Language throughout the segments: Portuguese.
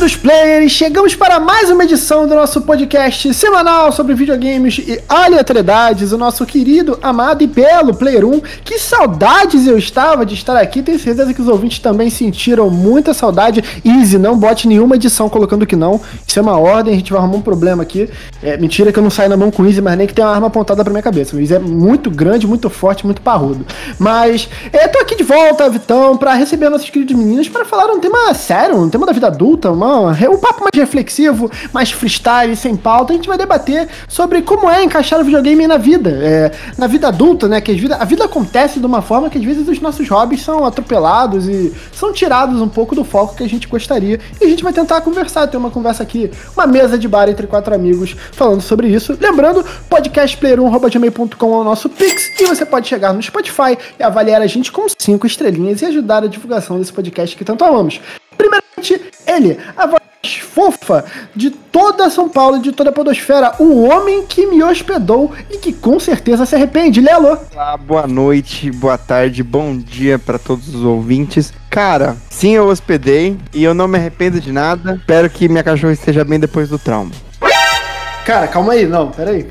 queridos players, chegamos para mais uma edição do nosso podcast semanal sobre videogames e aleatoriedades. O nosso querido, amado e belo Player 1. Que saudades eu estava de estar aqui. Tenho certeza que os ouvintes também sentiram muita saudade. Easy, não bote nenhuma edição colocando que não. Isso é uma ordem, a gente vai arrumar um problema aqui. É, mentira que eu não saio na mão com o Easy, mas nem que tem uma arma apontada pra minha cabeça. O Easy é muito grande, muito forte, muito parrudo. Mas, é, tô aqui de volta, Vitão, para receber nossos queridos meninos para falar um tema sério, um tema da vida adulta, uma, um papo mais reflexivo, mais freestyle, sem pauta. A gente vai debater sobre como é encaixar o videogame na vida, é, na vida adulta, né? Que a vida, a vida acontece de uma forma que às vezes os nossos hobbies são atropelados e são tirados um pouco do foco que a gente gostaria. E a gente vai tentar conversar, ter uma conversa aqui, uma mesa de bar entre quatro amigos falando sobre isso. Lembrando, podcastplayer1.gmail.com é o nosso Pix e você pode chegar no Spotify e avaliar a gente com cinco estrelinhas e ajudar a divulgação desse podcast que tanto amamos. Primeiramente, ele, a voz fofa de toda São Paulo e de toda a podosfera, o homem que me hospedou e que com certeza se arrepende, Lelo. Olá, boa noite, boa tarde, bom dia para todos os ouvintes. Cara, sim, eu hospedei e eu não me arrependo de nada. Espero que minha cachorra esteja bem depois do trauma. Cara, calma aí, não, peraí.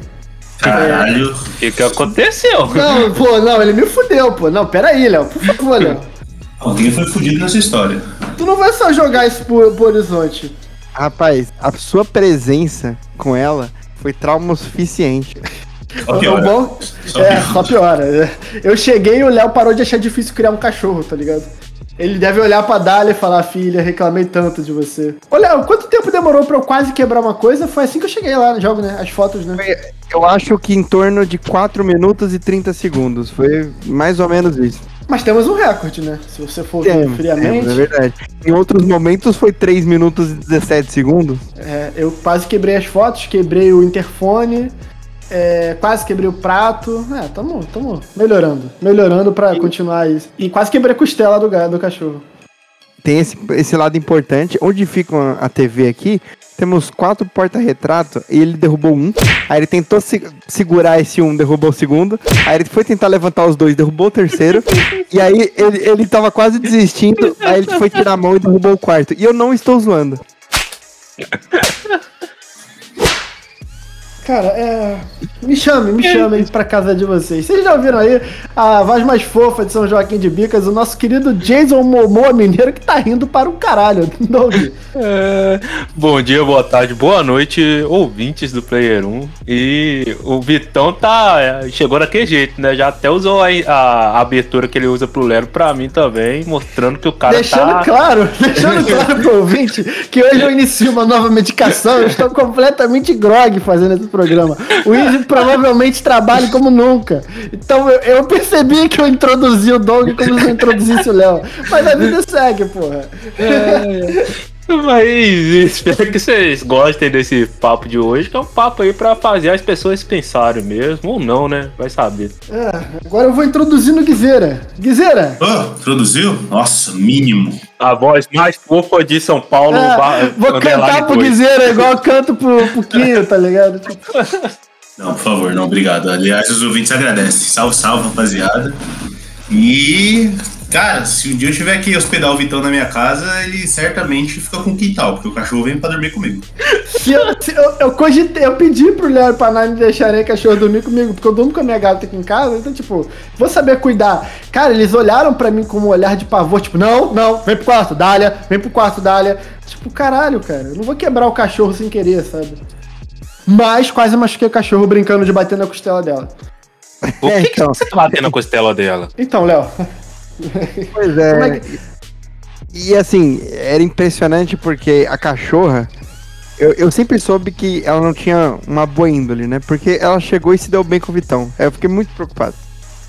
Caralho, o que, que aconteceu? Não, pô, não, ele me fudeu, pô. Não, peraí, Léo, por favor, Léo. Alguém foi fudido nessa história. Tu não vai só jogar isso pro, pro horizonte. Rapaz, a sua presença com ela foi trauma o suficiente. Só piora. bom, Só é, piora. só piora. Eu cheguei e o Léo parou de achar difícil criar um cachorro, tá ligado? Ele deve olhar pra Dália e falar, filha, reclamei tanto de você. Ô, Léo, quanto tempo demorou pra eu quase quebrar uma coisa? Foi assim que eu cheguei lá no jogo, né? As fotos, né? Eu acho que em torno de 4 minutos e 30 segundos. Foi mais ou menos isso. Mas temos um recorde, né? Se você for Temos, friamente. temos, é verdade. Em outros momentos foi 3 minutos e 17 segundos. É, eu quase quebrei as fotos, quebrei o interfone, é, quase quebrei o prato. É, tamo, tamo melhorando. Melhorando pra continuar isso. E quase quebrei a costela do, do cachorro. Tem esse, esse lado importante. Onde fica a TV aqui, temos quatro porta-retrato e ele derrubou um. Aí ele tentou se- segurar esse um, derrubou o segundo. Aí ele foi tentar levantar os dois, derrubou o terceiro. e aí ele, ele tava quase desistindo. Aí ele foi tirar a mão e derrubou o quarto. E eu não estou zoando. Cara, é. Me chame, me chame pra casa de vocês. Vocês já ouviram aí a voz mais fofa de São Joaquim de Bicas, o nosso querido Jason Momoa Mineiro, que tá rindo para o caralho. É, bom dia, boa tarde, boa noite, ouvintes do Player 1. E o Vitão tá. é, Chegou daquele jeito, né? Já até usou a, a abertura que ele usa pro Lero pra mim também, mostrando que o cara Deixando tá. claro, deixando claro pro ouvinte que hoje eu inicio uma nova medicação, eu estou completamente grog fazendo esse programa. O Izzy provavelmente trabalha como nunca. Então eu, eu percebi que eu introduzi o Doug como se eu introduzisse o Léo. Mas a vida segue, porra. Mas espero que vocês gostem desse papo de hoje, que é um papo aí pra fazer as pessoas pensarem mesmo, ou não, né? Vai saber. É, agora eu vou introduzir no Guizeira. Guizeira, Ô, introduziu? Nossa, mínimo. A voz mais fofa de São Paulo. é, ba- vou underline cantar pro dois. Guizeira igual eu canto pro, pro Quinho, tá ligado? Não, por favor, não, obrigado. Aliás, os ouvintes agradecem. Salve, salve, rapaziada. E, cara, se um dia eu tiver que hospedar o Vitão na minha casa, ele certamente fica com quintal, porque o cachorro vem pra dormir comigo. Eu, eu, eu cogitei, eu pedi pro Léo e pra me deixarem cachorro dormir comigo, porque eu durmo com a minha gata aqui em casa, então, tipo, vou saber cuidar. Cara, eles olharam pra mim com um olhar de pavor, tipo, não, não, vem pro quarto, Dália, vem pro quarto, Dália. Tipo, caralho, cara, eu não vou quebrar o cachorro sem querer, sabe? Mas quase machuquei o cachorro brincando de bater na costela dela. O que, É, que então. você tá batendo na costela dela? Então, Léo, Pois é é. que. E assim, era impressionante porque a cachorra. Eu, eu sempre soube que ela não tinha uma boa índole, né? Porque ela chegou e se deu bem com o Vitão. Aí eu fiquei muito preocupado.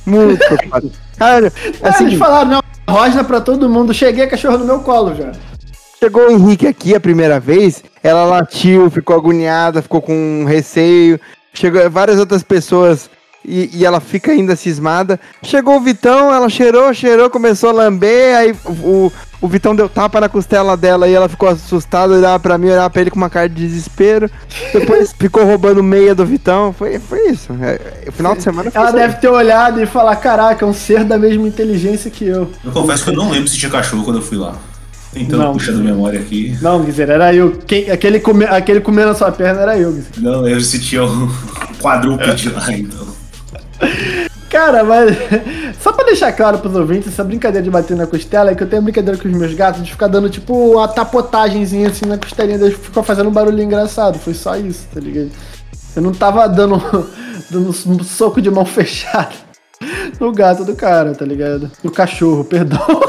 Muito preocupado. Cara, Assim, eles falaram, não, rosna pra todo mundo, cheguei a cachorro no meu colo já. chegou o Henrique aqui a primeira vez, ela latiu, ficou agoniada, ficou com receio. Chegou várias outras pessoas e, e ela fica ainda cismada. Chegou o Vitão, ela cheirou, cheirou, começou a lamber, aí o, o Vitão deu tapa na costela dela e ela ficou assustada, olhava pra mim, olhava pra ele com uma cara de desespero. Depois ficou roubando meia do Vitão. Foi, foi isso. É, o final de semana foi Ela deve ter olhado e falar, caraca, é um ser da mesma inteligência que eu. Eu confesso que eu não lembro se tinha cachorro quando eu fui lá. Tentando Não. puxar da memória aqui. Não, Guizer, era eu. Quem, aquele, come, aquele comendo a sua perna era eu, Guizer. Não, eu sentia um quadrúpede lá, então. Cara, mas. Só pra deixar claro pros ouvintes, essa brincadeira de bater na costela é que eu tenho brincadeira com os meus gatos de ficar dando tipo uma tapotagemzinha assim na costelinha deles, ficam fazendo um barulho engraçado. Foi só isso, tá ligado? Eu não tava dando, dando um soco de mão fechada no gato do cara, tá ligado? No cachorro, perdão.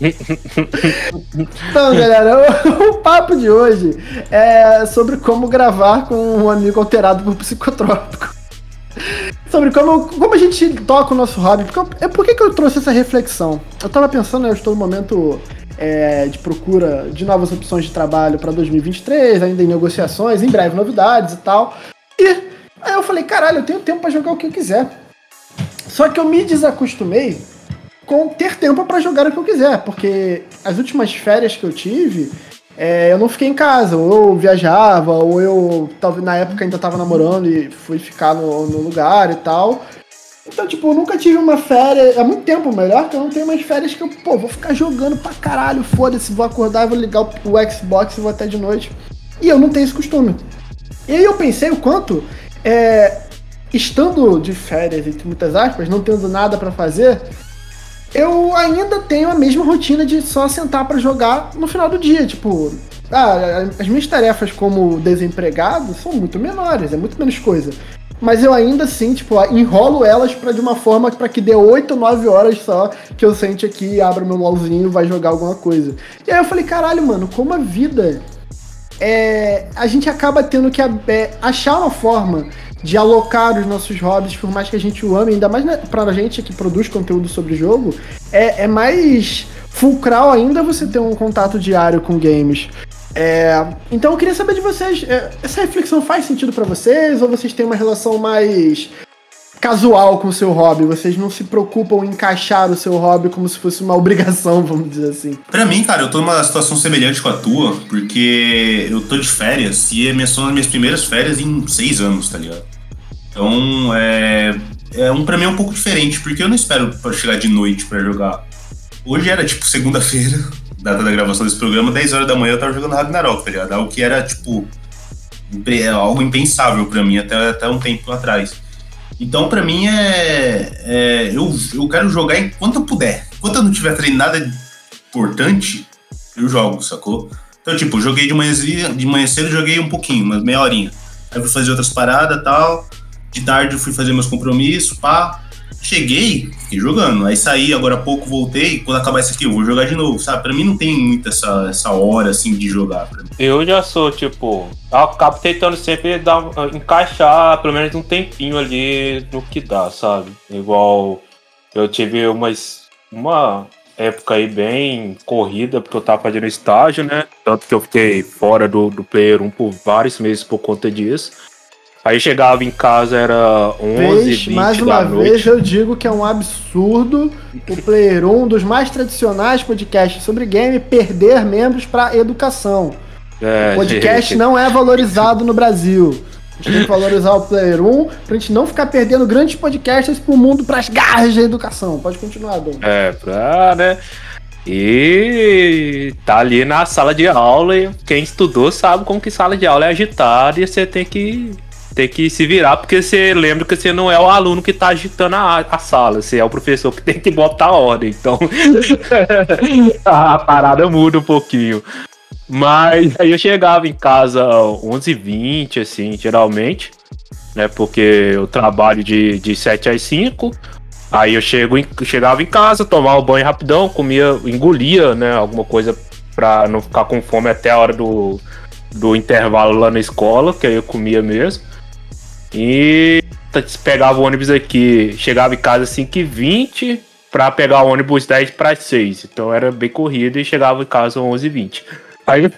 Então, galera, o, o papo de hoje é sobre como gravar com um amigo alterado por psicotrópico. Sobre como, como a gente toca o nosso hobby. Porque é por que, que eu trouxe essa reflexão? Eu tava pensando, eu estou no momento é, de procura de novas opções de trabalho para 2023, ainda em negociações, em breve novidades e tal. E aí eu falei, caralho, eu tenho tempo para jogar o que eu quiser. Só que eu me desacostumei com ter tempo para jogar o que eu quiser, porque as últimas férias que eu tive, é, eu não fiquei em casa, ou eu viajava, ou eu na época ainda tava namorando e fui ficar no, no lugar e tal. Então, tipo, eu nunca tive uma férias, há muito tempo melhor, que eu não tenho mais férias que eu, pô, vou ficar jogando pra caralho, foda-se, vou acordar, vou ligar o, o Xbox e vou até de noite. E eu não tenho esse costume. E aí eu pensei o quanto, é, estando de férias, entre muitas aspas, não tendo nada pra fazer, eu ainda tenho a mesma rotina de só sentar pra jogar no final do dia. Tipo, ah, as minhas tarefas como desempregado são muito menores, é muito menos coisa. Mas eu ainda assim, tipo, enrolo elas pra de uma forma para que dê 8, 9 horas só que eu sente aqui, abra meu LOLzinho e vai jogar alguma coisa. E aí eu falei, caralho, mano, como a vida é, a gente acaba tendo que é, achar uma forma de alocar os nossos hobbies, por mais que a gente o ame, ainda mais né, pra gente que produz conteúdo sobre jogo, é, é mais fulcral ainda você ter um contato diário com games. É, então eu queria saber de vocês, é, essa reflexão faz sentido pra vocês ou vocês têm uma relação mais casual com o seu hobby? Vocês não se preocupam em encaixar o seu hobby como se fosse uma obrigação, vamos dizer assim? Pra mim, cara, eu tô numa situação semelhante com a tua, porque eu tô de férias e minhas- são as minhas primeiras férias em seis anos, tá ligado? Então, é, é um, pra mim é um pouco diferente, porque eu não espero chegar de noite pra jogar. Hoje era, tipo, segunda-feira, data da gravação desse programa, 10 horas da manhã eu tava jogando Ragnarok, tá ligado? Algo que era, tipo, é algo impensável pra mim até, até um tempo atrás. Então, pra mim, é, é eu, eu quero jogar enquanto eu puder. Enquanto eu não tiver treinado nada importante, eu jogo, sacou? Então, tipo, joguei de manhã, de manhã cedo, joguei um pouquinho, umas meia horinha. Aí fui fazer outras paradas tal. De tarde eu fui fazer meus compromissos, pá. Cheguei, fiquei jogando. Aí saí, agora há pouco voltei. Quando acabar isso aqui, eu vou jogar de novo, sabe? Pra mim não tem muito essa, essa hora, assim, de jogar. Eu já sou, tipo, acabo tentando sempre dar, encaixar pelo menos um tempinho ali no que dá, sabe? Igual eu tive umas, uma época aí bem corrida, porque eu tava fazendo estágio, né? Tanto que eu fiquei fora do, do Player 1 por vários meses por conta disso. Aí chegava em casa, era 11, Vez, 20 mais uma noite. vez eu digo que é um absurdo o Player 1, um dos mais tradicionais podcasts sobre game, perder membros para educação. É, O podcast não é valorizado no Brasil. A gente tem que valorizar o Player 1 pra gente não ficar perdendo grandes podcasts pro mundo pras garras da educação. Pode continuar, Dom. É, pra, né? E tá ali na sala de aula e quem estudou sabe como que sala de aula é agitada e você tem que tem que se virar porque você lembra que você não é o aluno que tá agitando a, a sala, você é o professor que tem que botar a ordem. Então a parada muda um pouquinho. Mas aí eu chegava em casa 11h20, assim, geralmente, né? Porque eu trabalho de, de 7 às 5. Aí eu chego em- chegava em casa, tomava um banho rapidão, comia, engolia, né, alguma coisa pra não ficar com fome até a hora do, do intervalo lá na escola, que aí eu comia mesmo. E t- pegava o ônibus aqui, chegava em casa 5h20 pra pegar o ônibus 10 para 6. Então era bem corrido e chegava em casa 11h20. Aí,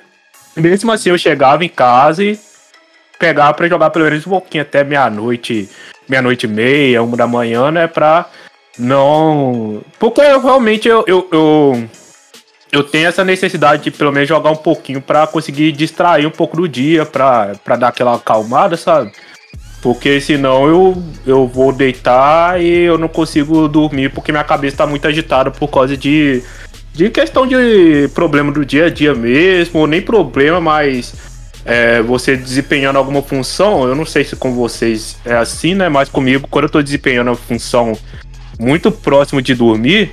mesmo assim, eu chegava em casa e pegava pra jogar pelo menos um pouquinho até meia-noite, meia-noite e meia, uma da manhã, né? Pra não. Porque eu, realmente eu, eu, eu, eu tenho essa necessidade de pelo menos jogar um pouquinho pra conseguir distrair um pouco do dia, pra dar aquela acalmada, sabe? Porque senão eu, eu vou deitar e eu não consigo dormir porque minha cabeça tá muito agitada por causa de, de questão de problema do dia a dia mesmo, ou nem problema, mas é, você desempenhando alguma função, eu não sei se com vocês é assim, né? Mas comigo, quando eu tô desempenhando a função muito próximo de dormir,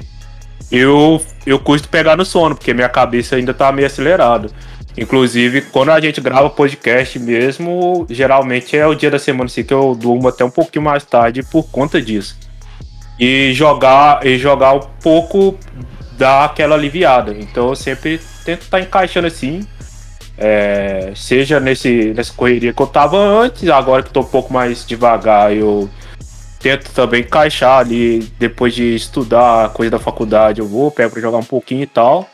eu, eu custo pegar no sono, porque minha cabeça ainda tá meio acelerada. Inclusive, quando a gente grava podcast mesmo, geralmente é o dia da semana assim que eu durmo até um pouquinho mais tarde por conta disso. E jogar, e jogar um pouco dá aquela aliviada. Então eu sempre tento estar tá encaixando assim. É, seja nesse, nessa correria que eu tava antes, agora que tô um pouco mais devagar, eu tento também encaixar ali, depois de estudar coisa da faculdade, eu vou, pego pra jogar um pouquinho e tal.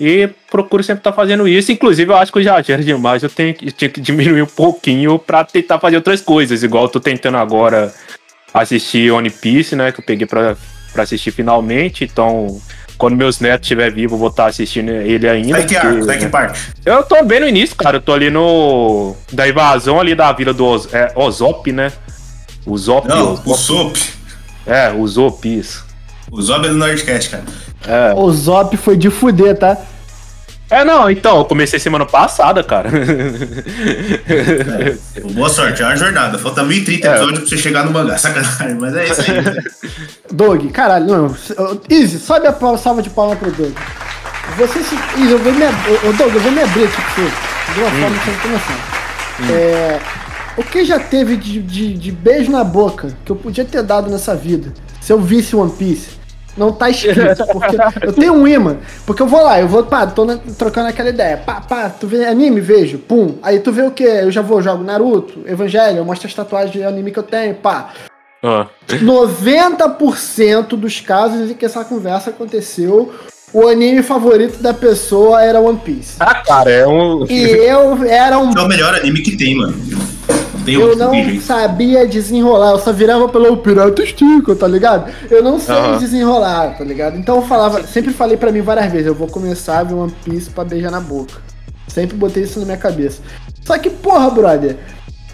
E procuro sempre estar tá fazendo isso. Inclusive, eu acho que eu já gero demais. Eu tenho que, tinha que diminuir um pouquinho para tentar fazer outras coisas. Igual eu tô tentando agora assistir One Piece, né? Que eu peguei pra, pra assistir finalmente. Então, quando meus netos estiver vivo, eu vou estar tá assistindo ele ainda. Vai que, porque, vai que parte? Eu tô bem no início, cara. Eu tô ali no. Da invasão ali da vila do Oz, é, Ozop, né? O Zop. Não, o Zop. É, o Zop, isso. O Zop é do Nordcast, cara. É. O Zop foi de fuder, tá? É, não, então, eu comecei semana passada, cara. É, boa sorte, é uma jornada. Falta 1030 é. episódios pra você chegar no mangá. Sacanagem, mas é isso aí. Né? Doug, caralho, não. Easy, sobe a salva de palma pro Doug. Você se. Easy, eu vou me abrir. Doug, eu vou me abrir aqui pra você. De uma hum. forma que você não. Hum. É. O que já teve de, de, de beijo na boca que eu podia ter dado nessa vida se eu visse One Piece? Não tá escrito, porque eu tenho um imã, porque eu vou lá, eu vou, pá, tô na, trocando aquela ideia, pá, pá, tu vê anime, vejo, pum, aí tu vê o que? Eu já vou, jogo Naruto, Evangelho, eu mostro as tatuagens de anime que eu tenho, pá. Ah. 90% dos casos em que essa conversa aconteceu, o anime favorito da pessoa era One Piece. Ah, cara, é um. E eu era um. É o melhor anime que tem, mano tem eu não sabia desenrolar, eu só virava pelo pirata estica, tá ligado? Eu não sei uhum. desenrolar, tá ligado? Então eu falava, sempre falei para mim várias vezes, eu vou começar a ver One Piece pra beijar na boca. Sempre botei isso na minha cabeça. Só que, porra, brother,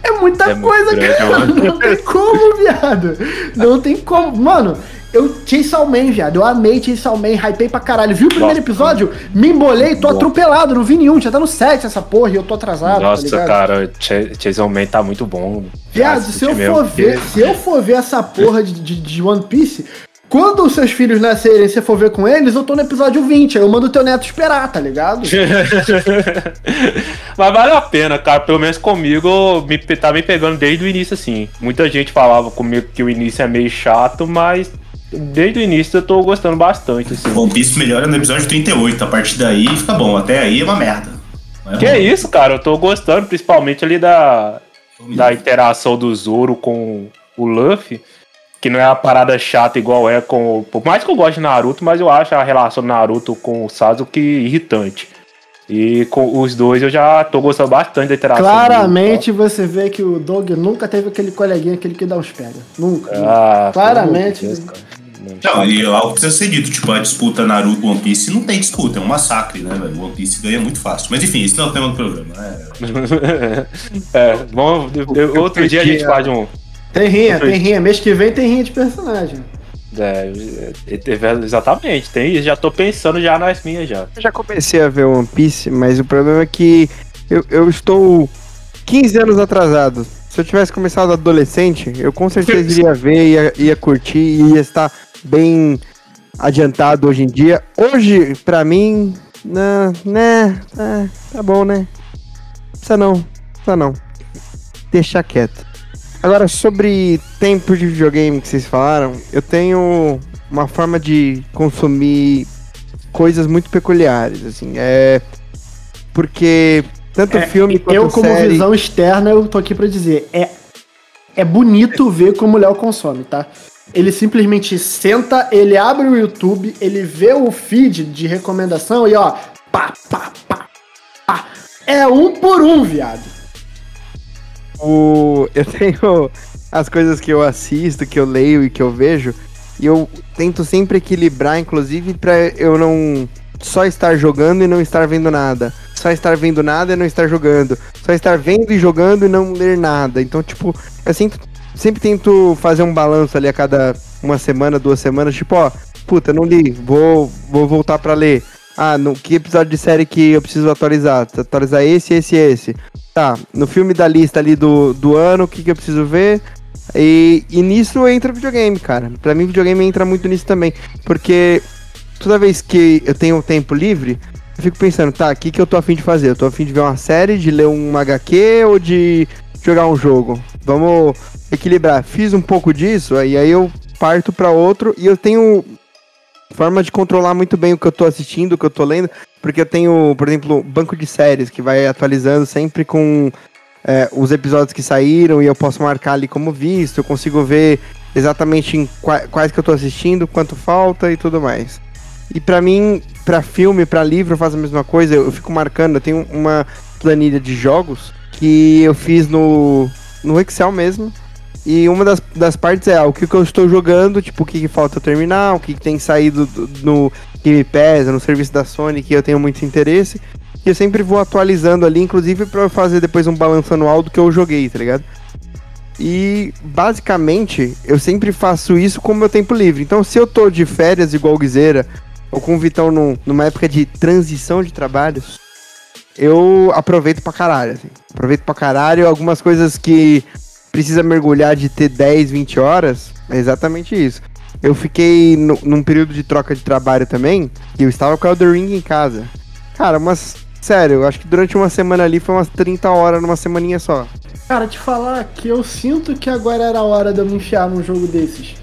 é muita é coisa, cara. Não tem como, viado. Não tem como. Mano, eu, Chainsaw Man, viado. Eu amei Chainsaw Man, hypei pra caralho. Viu o primeiro Nossa, episódio? Me embolei, tô atropelado, não vi nenhum. Já tá no 7 essa porra e eu tô atrasado. Tá Nossa, tá cara, Chainsaw Man tá muito bom. Viado, se eu for ver, se eu for ver essa porra de, de, de One Piece, quando os seus filhos nascerem e você for ver com eles, eu tô no episódio 20. Aí eu mando o teu neto esperar, tá ligado? mas vale a pena, cara. Pelo menos comigo, me, tá me pegando desde o início, assim. Muita gente falava comigo que o início é meio chato, mas desde o início eu tô gostando bastante. Assim. One Piece melhora no episódio 38. A partir daí fica bom. Até aí é uma merda. É que bom. isso, cara. Eu tô gostando, principalmente ali da, da interação do Zoro com o Luffy. Que não é uma parada chata igual é com. Por mais que eu goste de Naruto, mas eu acho a relação do Naruto com o Sasuke irritante. E com os dois eu já tô gostando bastante da interação. Claramente você vê que o Dog nunca teve aquele coleguinha aquele que dá os pega. Nunca. Ah, Claramente. Deus, não, e algo precisa ser dito, tipo, a disputa Naruto One Piece não tem disputa, é um massacre, né, velho? One Piece ganha muito fácil. Mas enfim, isso não é o tema do programa. É, é bom, outro dia a gente faz um. Tem rinha, tem rinha. Mês que vem tem rinha de personagem. É, é, é, exatamente, tem isso. Já tô pensando já nas minhas já. Eu já comecei a ver One Piece, mas o problema é que eu, eu estou 15 anos atrasado. Se eu tivesse começado adolescente, eu com certeza iria ver, ia, ia curtir e ia estar bem adiantado hoje em dia. Hoje, pra mim, né, né, é, tá bom, né? Precisa não, precisa não. Deixa quieto. Agora, sobre tempo de videogame que vocês falaram, eu tenho uma forma de consumir coisas muito peculiares, assim. É. Porque tanto é, filme quanto Eu, como série... visão externa, eu tô aqui para dizer, é, é bonito ver como o Léo consome, tá? Ele simplesmente senta, ele abre o YouTube, ele vê o feed de recomendação e ó, pá, pá, pá, pá. É um por um, viado. O... Eu tenho as coisas que eu assisto, que eu leio e que eu vejo, e eu tento sempre equilibrar, inclusive, para eu não só estar jogando e não estar vendo nada. Só estar vendo nada e não estar jogando. Só estar vendo e jogando e não ler nada. Então, tipo, eu sempre sempre tento fazer um balanço ali a cada uma semana, duas semanas, tipo, ó, puta, não li, vou, vou voltar para ler. Ah, no que episódio de série que eu preciso atualizar? Atualizar esse, esse esse. Tá, no filme da lista ali do, do ano, o que, que eu preciso ver? E, e nisso entra videogame, cara. Pra mim, videogame entra muito nisso também. Porque toda vez que eu tenho tempo livre, eu fico pensando, tá, o que, que eu tô afim de fazer? Eu tô afim de ver uma série, de ler um HQ ou de jogar um jogo? Vamos equilibrar. Fiz um pouco disso, aí, aí eu parto para outro e eu tenho forma de controlar muito bem o que eu tô assistindo, o que eu tô lendo, porque eu tenho, por exemplo, banco de séries que vai atualizando sempre com é, os episódios que saíram e eu posso marcar ali como visto, eu consigo ver exatamente quais que eu tô assistindo, quanto falta e tudo mais. E para mim, para filme, para livro, eu faço a mesma coisa, eu, eu fico marcando, eu tenho uma planilha de jogos que eu fiz no, no Excel mesmo, e uma das, das partes é o que, que eu estou jogando, tipo, o que, que falta terminar, o que, que tem saído do, no Game Pass, no serviço da Sony, que eu tenho muito interesse. E eu sempre vou atualizando ali, inclusive para fazer depois um balanço anual do que eu joguei, tá ligado? E basicamente eu sempre faço isso com o meu tempo livre. Então, se eu tô de férias igual Guizeira, ou com o Vitão num, numa época de transição de trabalhos, eu aproveito pra caralho. Assim. Aproveito pra caralho algumas coisas que precisa mergulhar de ter 10, 20 horas, é exatamente isso. Eu fiquei no, num período de troca de trabalho também, e eu estava com o Elder Ring em casa. Cara, mas sério, eu acho que durante uma semana ali foi umas 30 horas numa semaninha só. Cara, te falar que eu sinto que agora era a hora de eu me enfiar num jogo desses.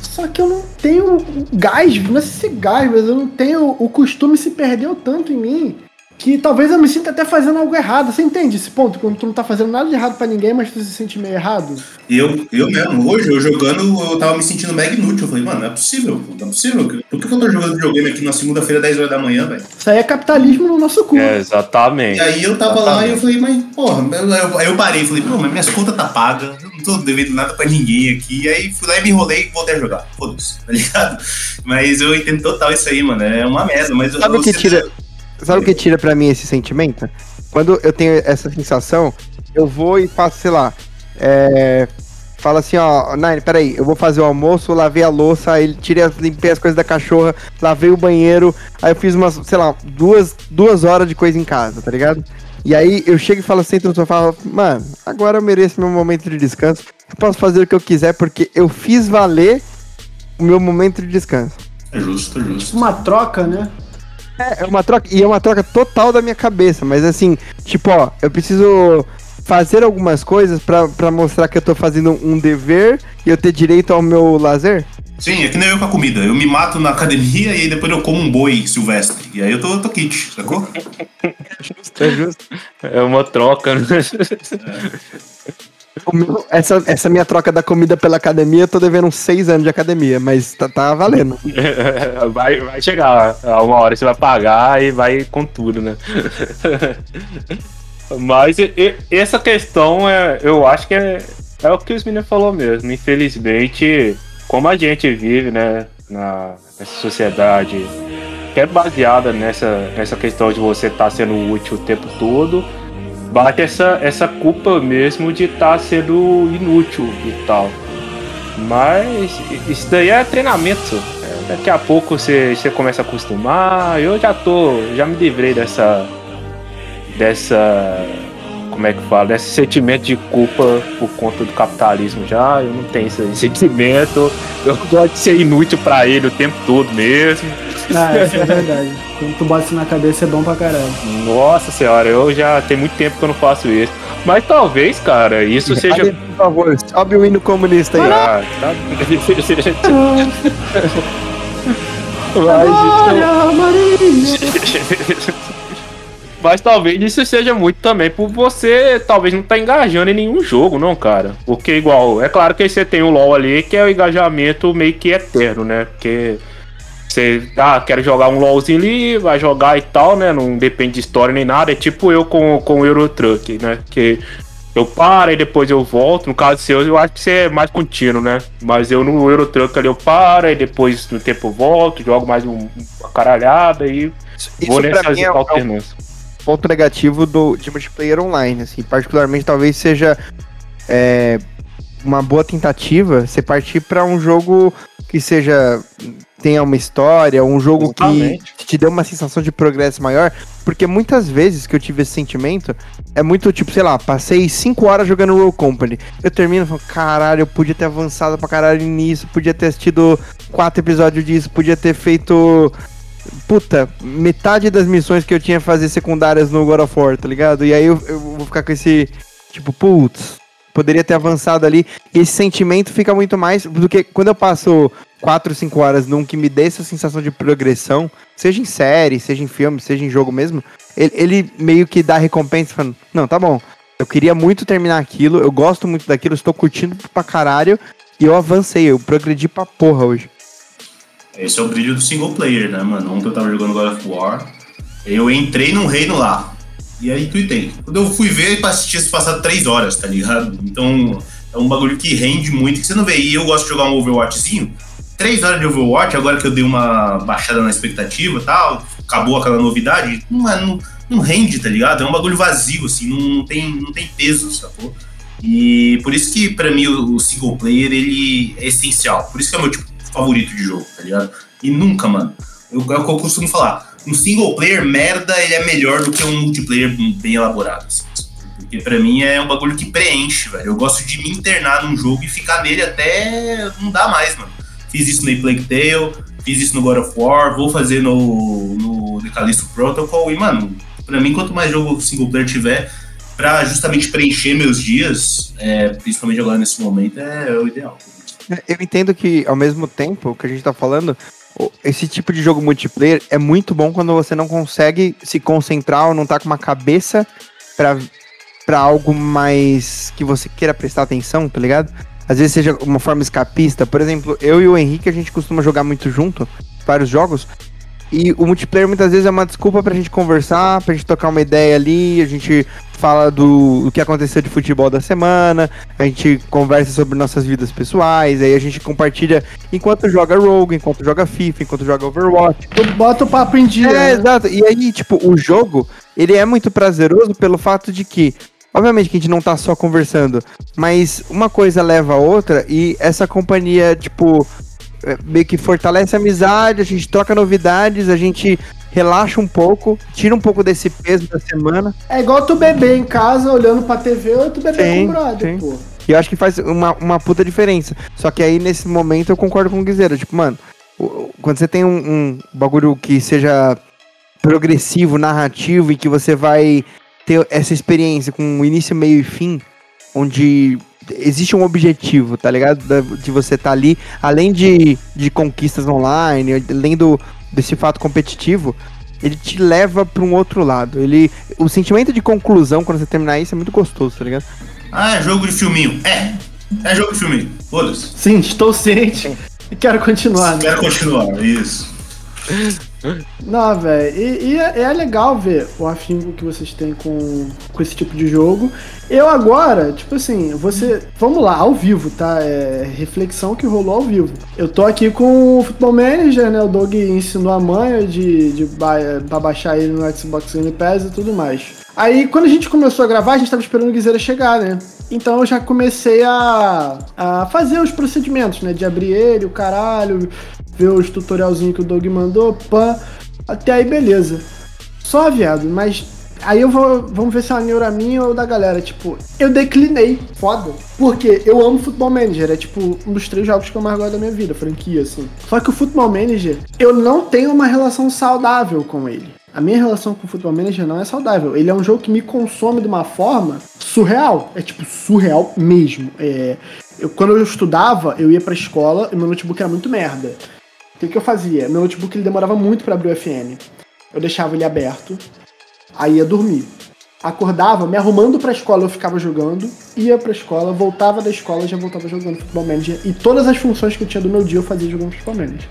Só que eu não tenho gás, não sei se gás, mas eu não tenho. O costume se perdeu tanto em mim que talvez eu me sinta até fazendo algo errado. Você entende esse ponto? Quando tu não tá fazendo nada de errado para ninguém, mas tu se sente meio errado? Eu, eu mesmo, hoje, eu jogando, eu tava me sentindo mega inútil. Eu falei, mano, não é possível, não é possível. Por que eu tô jogando videogame aqui na segunda-feira, 10 horas da manhã, velho? Isso aí é capitalismo no nosso cu. É, exatamente. E aí eu tava exatamente. lá e eu falei, mas, porra, eu, aí eu parei e falei, pô, mas minhas contas tá paga, eu não tô devendo nada pra ninguém aqui. E aí fui lá e me enrolei e voltei a jogar. Foda-se, tá ligado? Mas eu entendo total isso aí, mano. É uma merda, mas Sabe o que tira. Sabe o que tira pra mim esse sentimento? Quando eu tenho essa sensação, eu vou e faço, sei lá, é, fala assim, ó, Nine, peraí, eu vou fazer o almoço, lavei a louça, aí tirei, limpei as coisas da cachorra, lavei o banheiro, aí eu fiz umas, sei lá, duas, duas horas de coisa em casa, tá ligado? E aí eu chego e falo assim no sofá, mano, agora eu mereço meu momento de descanso, eu posso fazer o que eu quiser porque eu fiz valer o meu momento de descanso. É justo, é justo. Uma troca, né? É, é uma troca, e é uma troca total da minha cabeça, mas assim, tipo, ó, eu preciso fazer algumas coisas para mostrar que eu tô fazendo um dever e eu ter direito ao meu lazer? Sim, é que nem eu com a comida. Eu me mato na academia e aí depois eu como um boi silvestre. E aí eu tô, tô kit, sacou? É justo, é justo. É uma troca, né? É. Essa, essa minha troca da comida pela academia, eu tô devendo uns seis anos de academia, mas tá, tá valendo. vai, vai chegar uma hora você vai pagar e vai com tudo, né? mas e, essa questão, é, eu acho que é, é o que os meninos falou mesmo. Infelizmente, como a gente vive, né, na, nessa sociedade que é baseada nessa, nessa questão de você estar tá sendo útil o tempo todo bate essa, essa culpa mesmo de estar tá sendo inútil e tal. Mas isso daí é treinamento. É, daqui a pouco você, você começa a acostumar. Eu já tô. Já me livrei dessa. Dessa. Como é que fala? Desse sentimento de culpa por conta do capitalismo já. Eu não tenho esse sentimento. Eu gosto de ser inútil para ele o tempo todo mesmo. Ah, isso é verdade. Quando tu bate isso na cabeça é bom pra caralho. Nossa senhora, eu já tem muito tempo que eu não faço isso. Mas talvez, cara, isso seja. por favor, sobe o hino comunista aí. Ah, tá. Mas talvez isso seja muito também por você talvez não estar tá engajando em nenhum jogo, não, cara. Porque igual, é claro que você tem o LoL ali, que é o engajamento meio que eterno, né? Porque você, ah, quero jogar um LOLzinho ali, vai jogar e tal, né? Não depende de história nem nada. É tipo eu com, com o Eurotruck, né? Que eu paro e depois eu volto. No caso seu, eu acho que você é mais contínuo, né? Mas eu no Eurotruck ali eu paro e depois no tempo eu volto, jogo mais um, uma caralhada e Isso vou nessas é alternâncias. Um ponto negativo do, de multiplayer online, assim, particularmente talvez seja é, uma boa tentativa você partir para um jogo que seja tenha uma história, um jogo Exatamente. que te dê uma sensação de progresso maior, porque muitas vezes que eu tive esse sentimento é muito tipo, sei lá, passei 5 horas jogando Roll Company. Eu termino e falo, caralho, eu podia ter avançado pra caralho nisso, podia ter assistido quatro episódios disso, podia ter feito puta, metade das missões que eu tinha que fazer secundárias no God of War, tá ligado? E aí eu, eu vou ficar com esse, tipo, putz, poderia ter avançado ali. E esse sentimento fica muito mais do que quando eu passo 4, 5 horas num que me dê essa sensação de progressão, seja em série, seja em filme, seja em jogo mesmo, ele, ele meio que dá recompensa falando, não, tá bom, eu queria muito terminar aquilo, eu gosto muito daquilo, estou curtindo pra caralho, e eu avancei, eu progredi pra porra hoje. Esse é o brilho do single player, né, mano? Ontem eu tava jogando God of War. Eu entrei num reino lá. E aí tuitei. Quando eu fui ver, tinha se passado três horas, tá ligado? Então é um bagulho que rende muito, que você não vê. E eu gosto de jogar um Overwatchzinho. Três horas de Overwatch, agora que eu dei uma baixada na expectativa e tal, acabou aquela novidade, não, é- não, não rende, tá ligado? É um bagulho vazio, assim, não, não tem, não tem peso, sacou? E por isso que, pra mim, o, o single player, ele é essencial. Por isso que é o meu tipo favorito de jogo, tá ligado? E nunca, mano. Eu, é o que eu costumo falar. Um single player merda, ele é melhor do que um multiplayer bem elaborado. assim. Porque pra mim é um bagulho que preenche, velho. Eu gosto de me internar num jogo e ficar nele até não dá mais, mano. Fiz isso no Plague Tale, fiz isso no God of War, vou fazer no, no The Callisto Protocol. E, mano, pra mim, quanto mais jogo single player tiver, pra justamente preencher meus dias, é, principalmente agora nesse momento, é o ideal. Eu entendo que, ao mesmo tempo, que a gente tá falando, esse tipo de jogo multiplayer é muito bom quando você não consegue se concentrar ou não tá com uma cabeça pra, pra algo mais que você queira prestar atenção, tá ligado? Às vezes seja uma forma escapista. Por exemplo, eu e o Henrique, a gente costuma jogar muito junto, vários jogos. E o multiplayer muitas vezes é uma desculpa pra gente conversar, pra gente tocar uma ideia ali, a gente fala do, do que aconteceu de futebol da semana, a gente conversa sobre nossas vidas pessoais, aí a gente compartilha enquanto joga Rogue, enquanto joga FIFA, enquanto joga Overwatch. Tu bota o papo em dia. É, né? exato. E aí, tipo, o jogo, ele é muito prazeroso pelo fato de que, obviamente que a gente não tá só conversando, mas uma coisa leva a outra e essa companhia, tipo, meio que fortalece a amizade, a gente troca novidades, a gente relaxa um pouco, tira um pouco desse peso da semana. É igual tu beber em casa, olhando pra TV, ou tu beber Sim, com o brother, sim. pô. E eu acho que faz uma, uma puta diferença. Só que aí, nesse momento, eu concordo com o Guizeiro. Tipo, mano, quando você tem um, um bagulho que seja progressivo, narrativo, e que você vai ter essa experiência com início, meio e fim, onde existe um objetivo, tá ligado? De você estar ali, além de, de conquistas online, além do, desse fato competitivo, ele te leva pra um outro lado. Ele, o sentimento de conclusão, quando você terminar isso, é muito gostoso, tá ligado? Ah, é jogo de filminho. É. É jogo de filminho. Foda-se. Sim, estou ciente. E quero continuar, né? Quero continuar, isso. Não, velho. E, e é, é legal ver o afinco que vocês têm com, com esse tipo de jogo. Eu agora, tipo assim, você. Vamos lá, ao vivo, tá? É reflexão que rolou ao vivo. Eu tô aqui com o Football Manager, né? O Doug ensinou a manha de, de pra baixar ele no Xbox Game Pass e tudo mais. Aí, quando a gente começou a gravar, a gente tava esperando o Guizeira chegar, né? Então eu já comecei a, a fazer os procedimentos, né? De abrir ele, o caralho, ver os tutorialzinhos que o Doug mandou, pã. Até aí, beleza. Só, viado, mas aí eu vou. Vamos ver se é uma neura minha ou da galera. Tipo, eu declinei. Foda. Porque eu amo Football Manager. É tipo um dos três jogos que eu mais gosto da minha vida, franquia, assim. Só que o Football Manager, eu não tenho uma relação saudável com ele. A minha relação com o Football Manager não é saudável. Ele é um jogo que me consome de uma forma surreal. É tipo surreal mesmo. É, eu, quando eu estudava, eu ia pra escola e meu notebook era muito merda. O que, eu fazia? Meu notebook ele demorava muito pra abrir o FN. Eu deixava ele aberto, aí ia dormir. Acordava, me arrumando pra escola, eu ficava jogando, ia pra escola, voltava da escola, já voltava jogando Futebol Manager. E todas as funções que eu tinha do meu dia eu fazia jogando Futebol Manager.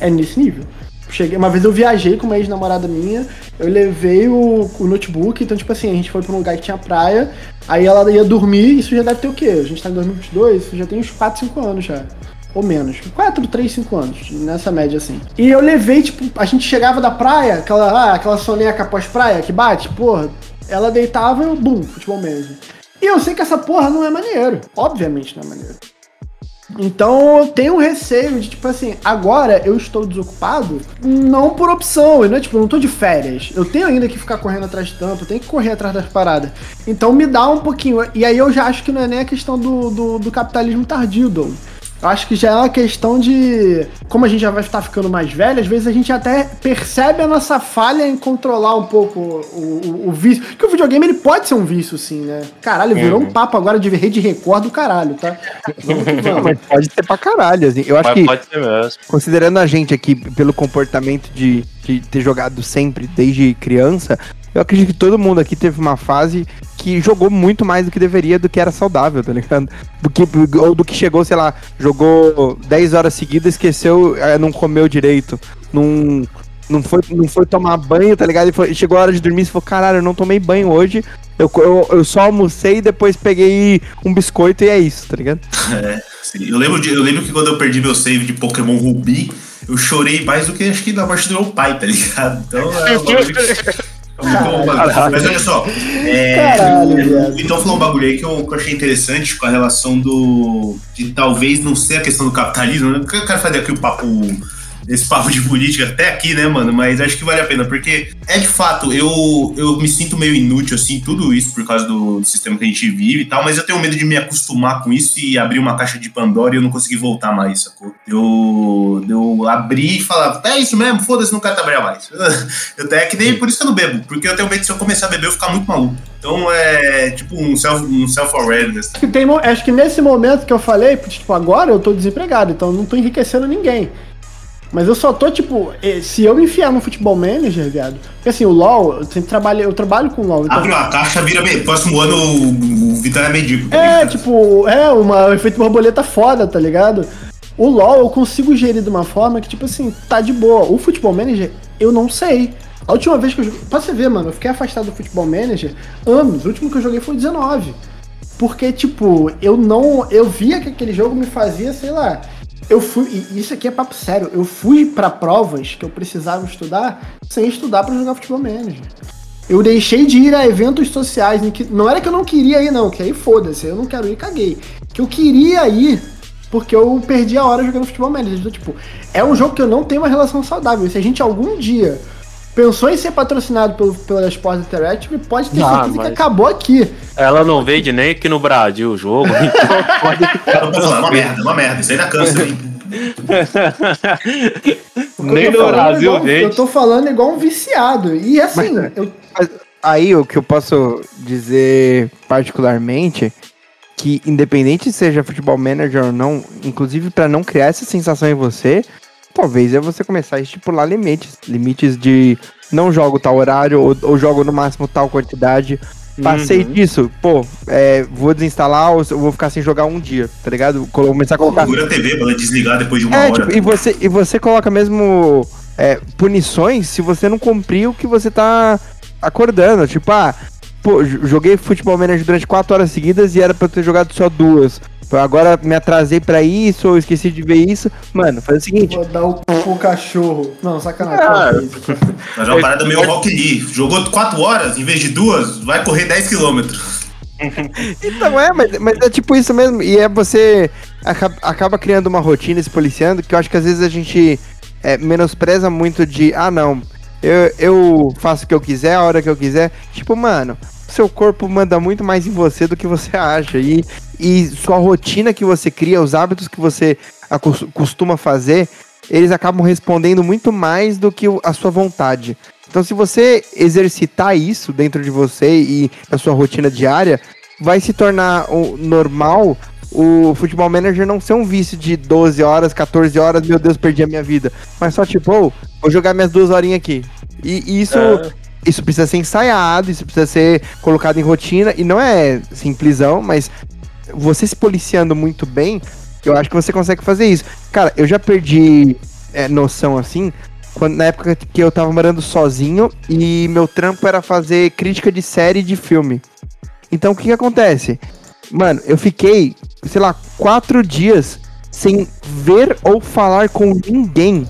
É nesse nível. Cheguei, uma vez eu viajei com uma ex-namorada minha, eu levei o, o notebook, então, tipo assim, a gente foi pra um lugar que tinha praia, aí ela ia dormir, isso já deve ter o quê? A gente tá em 2022, isso já tem uns 4, 5 anos já. Ou menos. 4, 3, 5 anos, nessa média assim. E eu levei, tipo, a gente chegava da praia, aquela, ah, aquela soneca pós-praia que bate, porra, ela deitava e eu, bum, futebol mesmo. E eu sei que essa porra não é maneiro. Obviamente não é maneiro. Então eu tenho um receio de, tipo assim, agora eu estou desocupado, não por opção, não é tipo, eu não tô de férias. Eu tenho ainda que ficar correndo atrás de tanto, eu tenho que correr atrás das paradas. Então me dá um pouquinho. E aí eu já acho que não é nem a questão do, do, do capitalismo tardio, Doug. Eu acho que já é uma questão de. Como a gente já vai estar ficando mais velho, às vezes a gente até percebe a nossa falha em controlar um pouco o, o, o vício. Porque o videogame ele pode ser um vício, sim, né? Caralho, virou uhum. um papo agora de rede Record do caralho, tá? Vamos vamos. Mas pode ser pra caralho, assim. Eu acho Mas que. Pode ser mesmo. Considerando a gente aqui pelo comportamento de, de ter jogado sempre, desde criança, eu acredito que todo mundo aqui teve uma fase que jogou muito mais do que deveria, do que era saudável, tá ligado? Do que, ou do que chegou, sei lá, jogou 10 horas seguidas, esqueceu, é, não comeu direito, não, não, foi, não foi tomar banho, tá ligado? E foi, chegou a hora de dormir e falou: caralho, eu não tomei banho hoje, eu, eu, eu só almocei e depois peguei um biscoito e é isso, tá ligado? É, sim. Eu lembro, de, eu lembro que quando eu perdi meu save de Pokémon Ruby, eu chorei mais do que acho que na morte do meu pai, tá ligado? Então é uma mas olha só, é, Caralho, então falou um bagulho aí que eu, que eu, achei interessante com a relação do. de talvez não ser a questão do capitalismo, né? Eu quero fazer aqui o papo esse papo de política até aqui, né, mano? Mas acho que vale a pena, porque é de fato, eu, eu me sinto meio inútil, assim, tudo isso por causa do, sistema que a gente vive e tal, mas eu tenho medo de me acostumar com isso e abrir uma caixa de Pandora e eu não conseguir voltar mais, sacou? Eu, eu abri e falava, é isso mesmo, foda-se, não quero trabalhar mais. eu até que nem por isso que eu não bebo, porque eu tenho medo de se eu começar a beber eu ficar muito maluco. Então é tipo um self um self-awareness. Acho, acho que nesse momento que eu falei, tipo, agora eu tô desempregado, então não tô enriquecendo ninguém. Mas eu só tô, tipo, eh, se eu me enfiar no futebol manager, viado. Porque assim, o LOL, eu sempre trabalho, eu trabalho com LOL. Então... Abre uma caixa, vira. Próximo ano o, o Vitória é medíocre. Tá é, tipo, é, uma, um efeito borboleta foda, tá ligado? O LoL eu consigo gerir de uma forma que, tipo assim, tá de boa. O Futebol Manager, eu não sei. A última vez que eu joguei. Pra você ver, mano, eu fiquei afastado do Futebol Manager anos. O último que eu joguei foi 19. Porque, tipo, eu não. Eu via que aquele jogo me fazia, sei lá eu fui, isso aqui é papo sério, eu fui para provas que eu precisava estudar sem estudar para jogar futebol manager. Eu deixei de ir a eventos sociais em que não era que eu não queria ir não, que aí foda-se, eu não quero ir, caguei. Que eu queria ir porque eu perdi a hora jogando futebol manager. Então, tipo, é um jogo que eu não tenho uma relação saudável. Se a gente algum dia pensou em ser patrocinado pelo, pela Sport Interactive, pode ter ah, certeza que acabou aqui. Ela não vende nem aqui no Brasil o jogo, então pode ficar. É uma merda, uma merda, isso aí dá câncer, hein? nem no Brasil igual, vende. Eu tô falando igual um viciado. E assim, mas, eu... aí o que eu posso dizer particularmente que independente seja futebol manager ou não, inclusive para não criar essa sensação em você, talvez é você começar a estipular limites. Limites de não jogo tal horário, ou, ou jogo no máximo tal quantidade. Passei uhum. disso, pô, é, vou desinstalar ou vou ficar sem jogar um dia, tá ligado? Começar a colocar. Segura a TV pra desligar depois de uma é, hora. Tipo, e, você, e você coloca mesmo é, punições se você não cumprir o que você tá acordando. Tipo, ah, pô, joguei futebol manager durante quatro horas seguidas e era pra eu ter jogado só duas. Agora me atrasei pra isso, ou esqueci de ver isso. Mano, faz o seguinte. Vou dar o pro cachorro. Não, sacanagem. Ah, mas é uma parada meio Rock Lee. Jogou 4 horas em vez de duas, vai correr 10 quilômetros. então é, mas, mas é tipo isso mesmo. E é você acaba, acaba criando uma rotina se policiando, que eu acho que às vezes a gente é, menospreza muito de, ah não, eu, eu faço o que eu quiser, a hora que eu quiser. Tipo, mano, seu corpo manda muito mais em você do que você acha. E, e sua rotina que você cria, os hábitos que você costuma fazer, eles acabam respondendo muito mais do que a sua vontade. Então, se você exercitar isso dentro de você e a sua rotina diária, vai se tornar normal o futebol manager não ser um vício de 12 horas, 14 horas, meu Deus, perdi a minha vida. Mas só tipo, oh, vou jogar minhas duas horinhas aqui. E, e isso é isso precisa ser ensaiado, isso precisa ser colocado em rotina, e não é simplesão, mas você se policiando muito bem, eu acho que você consegue fazer isso. Cara, eu já perdi é, noção assim, quando, na época que eu tava morando sozinho e meu trampo era fazer crítica de série de filme. Então o que, que acontece? Mano, eu fiquei, sei lá, quatro dias sem ver ou falar com ninguém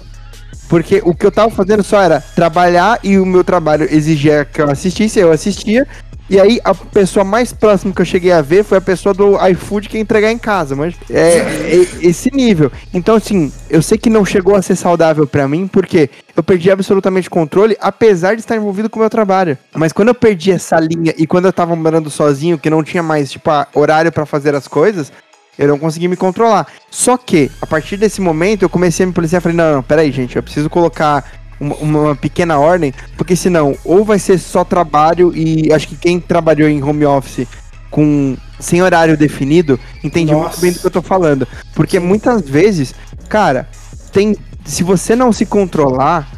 porque o que eu tava fazendo só era trabalhar e o meu trabalho exigia que eu assistisse, eu assistia. E aí a pessoa mais próxima que eu cheguei a ver foi a pessoa do iFood que ia entregar em casa, mas é, é esse nível. Então, assim, eu sei que não chegou a ser saudável para mim, porque eu perdi absolutamente controle, apesar de estar envolvido com o meu trabalho. Mas quando eu perdi essa linha e quando eu tava morando sozinho, que não tinha mais, tipo, horário para fazer as coisas, eu não consegui me controlar. Só que, a partir desse momento, eu comecei a me policiar e falei, não, não, peraí, gente, eu preciso colocar uma, uma, pequena ordem, porque senão ou vai ser só trabalho e acho que quem trabalhou em home office com sem horário definido entende Nossa. muito bem do que eu tô falando, porque muitas vezes, cara, tem se você não se controlar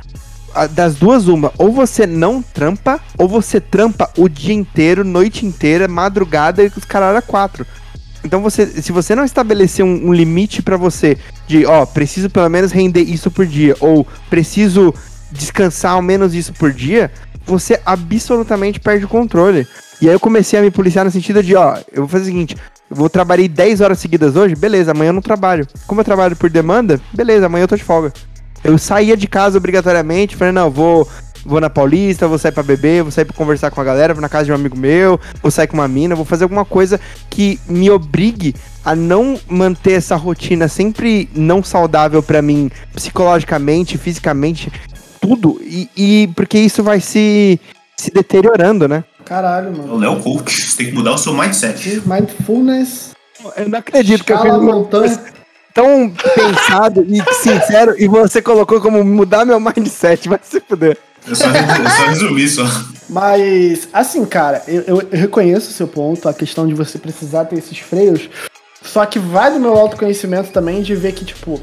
das duas uma, ou você não trampa ou você trampa o dia inteiro, noite inteira, madrugada e os caras quatro. Então você, se você não estabelecer um, um limite para você de, ó, preciso pelo menos render isso por dia ou preciso descansar ao menos isso por dia, você absolutamente perde o controle. E aí eu comecei a me policiar no sentido de, ó, eu vou fazer o seguinte, eu vou trabalhar 10 horas seguidas hoje, beleza, amanhã eu não trabalho. Como eu trabalho por demanda, beleza, amanhã eu tô de folga. Eu saía de casa obrigatoriamente, falei, não, vou vou na Paulista, vou sair pra beber, vou sair pra conversar com a galera, vou na casa de um amigo meu, vou sair com uma mina, vou fazer alguma coisa que me obrigue a não manter essa rotina sempre não saudável para mim, psicologicamente, fisicamente, tudo. E, e, porque isso vai se, se deteriorando, né? Caralho, mano. O Léo Coach, você tem que mudar o seu mindset. Mindfulness. Eu não acredito que eu fiz montanha. Tão pensado e sincero e você colocou como mudar meu mindset, vai se fuder. Eu só, eu só resumi só. Mas, assim, cara, eu, eu, reconheço o seu ponto, a questão de você precisar ter esses freios. Só que vai do meu autoconhecimento também de ver que, tipo,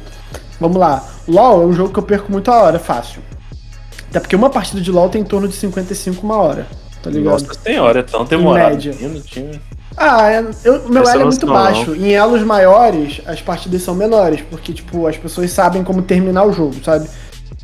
vamos lá, LOL é um jogo que eu perco muito a hora, fácil. Até porque uma partida de LOL tem em torno de 55 uma hora, tá ligado? Nossa senhora, é tão demorado. Em média. Ah, é, eu, meu elo é muito baixo. Não. Em elos maiores, as partidas são menores, porque, tipo, as pessoas sabem como terminar o jogo, sabe?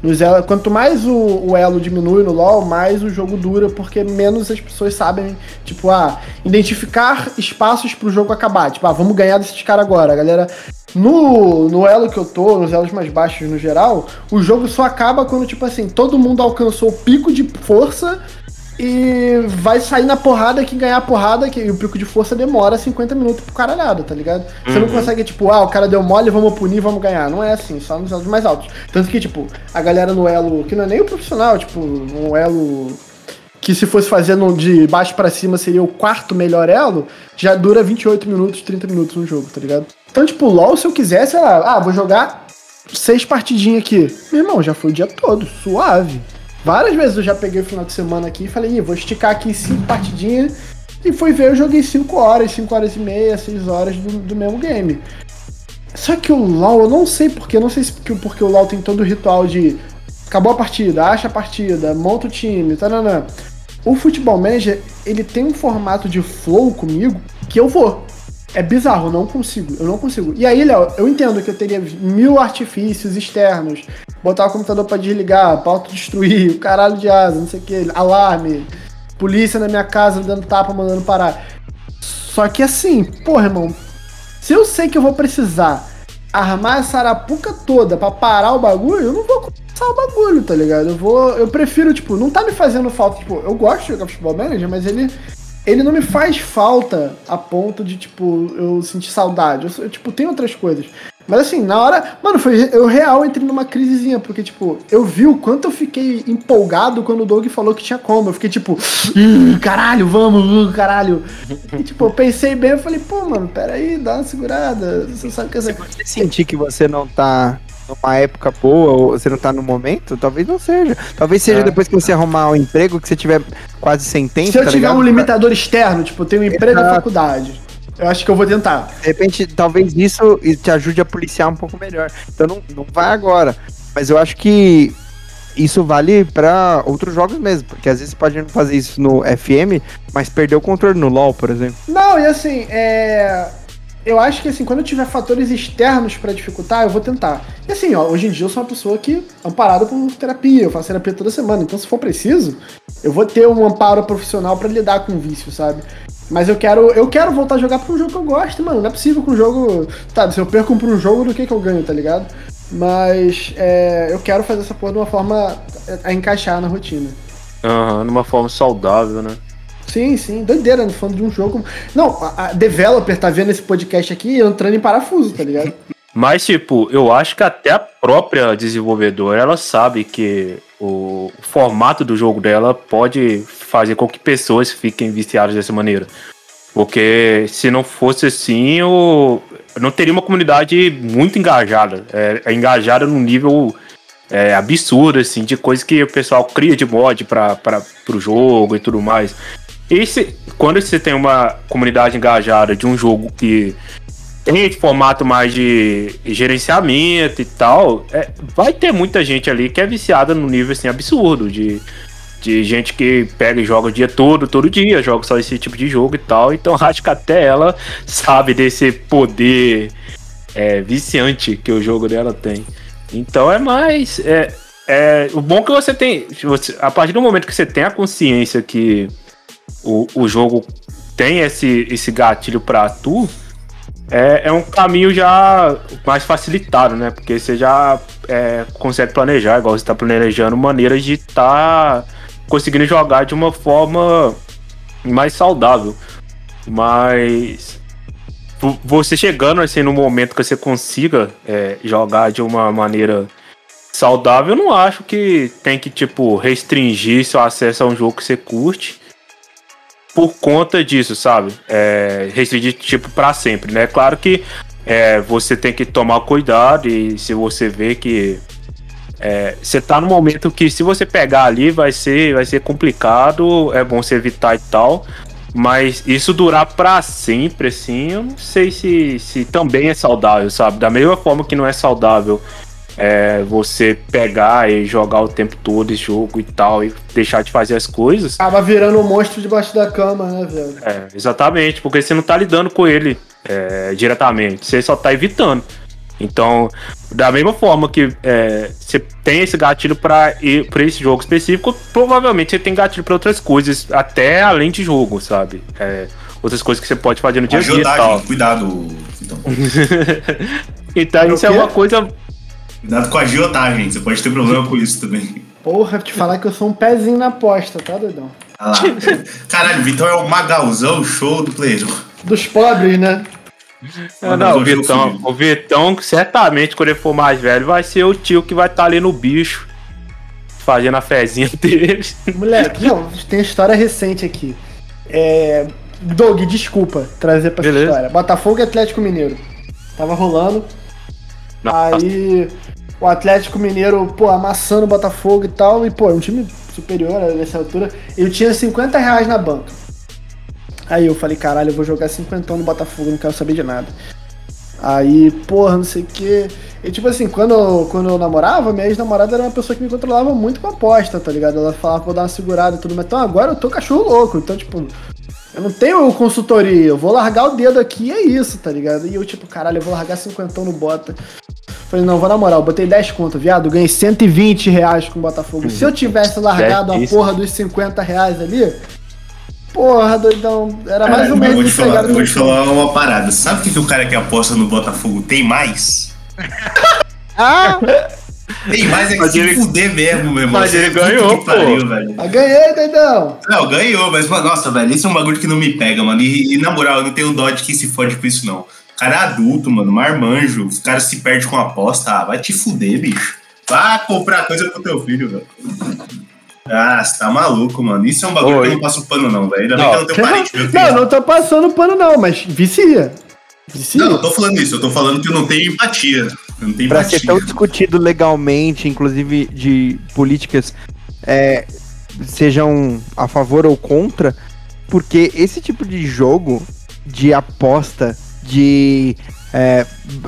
Nos elo, quanto mais o, o, elo diminui no LoL, mais o jogo dura, porque menos as pessoas sabem, tipo, ah, identificar espaços pro jogo acabar. Tipo, ah, vamos ganhar desses caras agora. Galera, no, no elo que eu tô, nos elos mais baixos no geral, o jogo só acaba quando, tipo assim, todo mundo alcançou o pico de força e vai sair na porrada que ganhar a porrada, que o pico de força demora 50 minutos pro caralhado, tá ligado? Você uhum. não consegue, tipo, ah, o cara deu mole, vamos punir, vamos ganhar. Não é assim, só nos elos mais altos. Tanto que, tipo, a galera no elo, que não é nem o profissional, tipo, um elo que se fosse fazendo de baixo para cima seria o quarto melhor elo, já dura 28 minutos, 30 minutos no jogo, tá ligado? Então, tipo, LOL, se eu quiser, sei lá, ah, vou jogar seis partidinhas aqui. Meu irmão, já foi o dia todo, suave. Várias vezes eu já peguei o final de semana aqui e falei, vou esticar aqui cinco partidinhas. E fui ver, eu joguei 5 horas, 5 horas e meia, 6 horas do, do, mesmo game. Só que o LoL, eu não sei porquê, não sei se porque, o LoL tem todo o ritual de acabou a partida, acha a partida, monta o time, taranã. O Futebol Manager, ele tem um formato de flow comigo que eu vou. É bizarro, eu não consigo, eu não consigo. E aí, Léo, eu entendo que eu teria mil artifícios externos, botar o computador para desligar, pra autodestruir, o caralho de asa, não sei o que, alarme, polícia na minha casa dando tapa, mandando parar. Só que assim, porra, irmão, se eu sei que eu vou precisar armar essa arapuca toda para parar o bagulho, eu não vou começar o bagulho, tá ligado? Eu vou. Eu prefiro, tipo, não tá me fazendo falta, tipo, eu gosto de jogar futebol manager, mas ele ele não me faz falta a ponto de, tipo, eu sentir saudade. Eu, tipo, tem outras coisas. Mas assim, na hora. Mano, foi, eu real entrei numa crisezinha, porque, tipo, eu vi o quanto eu fiquei empolgado quando o Doug falou que tinha como. Eu fiquei tipo, caralho, vamos, caralho. E, tipo, eu pensei bem, eu falei, pô, mano, peraí, dá uma segurada. Você sabe que essa. Se você sentir que você não tá numa época boa ou você não tá no momento, talvez não seja. Talvez seja é. depois que você arrumar um emprego que você tiver quase sem tempo. Se eu tá tiver ligado? um limitador externo, tipo, eu tenho um emprego na faculdade. Eu acho que eu vou tentar. De repente, talvez isso te ajude a policiar um pouco melhor. Então não, não vai agora. Mas eu acho que isso vale para outros jogos mesmo, porque às vezes você pode fazer isso no FM, mas perder o controle no LoL, por exemplo. Não, e assim, é eu acho que assim, quando eu tiver fatores externos para dificultar, eu vou tentar. E assim, ó, hoje em dia eu sou uma pessoa que amparada por terapia, eu faço terapia toda semana, então se for preciso, eu vou ter um amparo profissional para lidar com o vício, sabe? Mas eu quero, eu quero voltar a jogar pra um jogo que eu gosto, mano. Não é possível com um jogo. Tá, se eu perco pra um jogo, do que que eu ganho, tá ligado? Mas é, eu quero fazer essa porra de uma forma a encaixar na rotina. Aham, uhum, numa forma saudável, né? Sim, sim, doideira, no fundo de um jogo. Não, a, a developer tá vendo esse podcast aqui entrando em parafuso, tá ligado? Mas, tipo, eu acho que até a própria desenvolvedora, ela sabe que o formato do jogo dela pode fazer com que pessoas fiquem viciadas dessa maneira. Porque se não fosse assim, eu não teria uma comunidade muito engajada. É, é engajada num nível é, absurdo, assim, de coisa que o pessoal cria de mod para o jogo e tudo mais. E se, quando você tem uma comunidade engajada de um jogo que tem esse formato mais de gerenciamento e tal, é, vai ter muita gente ali que é viciada no nível assim absurdo de, de gente que pega e joga o dia todo, todo dia, joga só esse tipo de jogo e tal. Então acho que até ela sabe desse poder é, viciante que o jogo dela tem. Então é mais. É, é, o bom que você tem. Você, a partir do momento que você tem a consciência que o, o jogo tem esse, esse gatilho para tu, é, é um caminho já mais facilitado, né? Porque você já é, consegue planejar, igual você está planejando, maneiras de estar tá conseguindo jogar de uma forma mais saudável. Mas você chegando assim no momento que você consiga é, jogar de uma maneira saudável, eu não acho que tem que tipo restringir seu acesso a um jogo que você curte por conta disso, sabe? É, restringir tipo para sempre, né? Claro que é, você tem que tomar cuidado e se você vê que é, você tá no momento que se você pegar ali vai ser vai ser complicado, é bom você evitar e tal. Mas isso durar para sempre, assim, eu não sei se, se também é saudável, sabe? Da mesma forma que não é saudável é, você pegar e jogar o tempo todo esse jogo e tal, e deixar de fazer as coisas. Acaba virando um monstro debaixo da cama, né, velho? É, exatamente, porque você não tá lidando com ele é, diretamente, você só tá evitando. Então, da mesma forma que é, você tem esse gatilho para ir para esse jogo específico, provavelmente você tem gatilho para outras coisas, até além de jogo, sabe? É, outras coisas que você pode fazer no dia a dia. Agiotagem, cuidado. Então, então isso é uma coisa. Cuidado com a agiotagem, você pode ter problema com isso também. Porra, te falar que eu sou um pezinho na aposta, tá, doidão? Ah lá. Caralho, Vitor é o magalzão show do player. Dos pobres, né? Não, não, o Vitão, o Vitão, certamente, quando ele for mais velho, vai ser o tio que vai estar tá ali no bicho, fazendo a fezinha dele. Moleque, não, tem história recente aqui. É. Doug, desculpa trazer pra Beleza. história. Botafogo e Atlético Mineiro. Tava rolando. Nossa. Aí o Atlético Mineiro, pô, amassando o Botafogo e tal. E, pô, é um time superior nessa altura. Eu tinha 50 reais na banca. Aí eu falei, caralho, eu vou jogar 50 no Botafogo, não quero saber de nada. Aí, porra, não sei o quê. E tipo assim, quando eu, quando eu namorava, minha ex-namorada era uma pessoa que me controlava muito com a aposta, tá ligado? Ela falava, vou dar uma segurada e tudo, mas então agora eu tô cachorro louco. Então, tipo, eu não tenho consultoria, eu vou largar o dedo aqui e é isso, tá ligado? E eu, tipo, caralho, eu vou largar 50 no Bota. Falei, não, vou na moral, botei 10 conto, viado, ganhei 120 reais com o Botafogo. Se eu tivesse largado a porra dos 50 reais ali, Porra, doidão. Era mais cara, um mês vou te falar, Eu vou te falar uma parada. Sabe o que, que o cara que aposta no Botafogo tem mais? ah! Tem mais é que mas se ele... fuder mesmo, meu irmão. Mas ele ganhou, pô. Pariu, velho. Ganhei, doidão. Não, ganhou, mas, mano, nossa, velho, isso é um bagulho que não me pega, mano. E, e na moral, eu não tenho dó de quem se fode com isso, não. O cara é adulto, mano, marmanjo. Os caras se perdem com aposta. Ah, vai te fuder, bicho. Vá comprar coisa pro teu filho, velho. Ah, você tá maluco, mano. Isso é um bagulho Oi. que eu não passo pano, não, velho. Ainda bem que eu não tenho parente, meu Não, não tô passando pano, não, mas vicia. vicia. Não, não tô falando isso. Eu tô falando que eu não tenho empatia. Não tenho pra ser tão discutido legalmente, inclusive de políticas, é, sejam a favor ou contra, porque esse tipo de jogo de aposta, de é,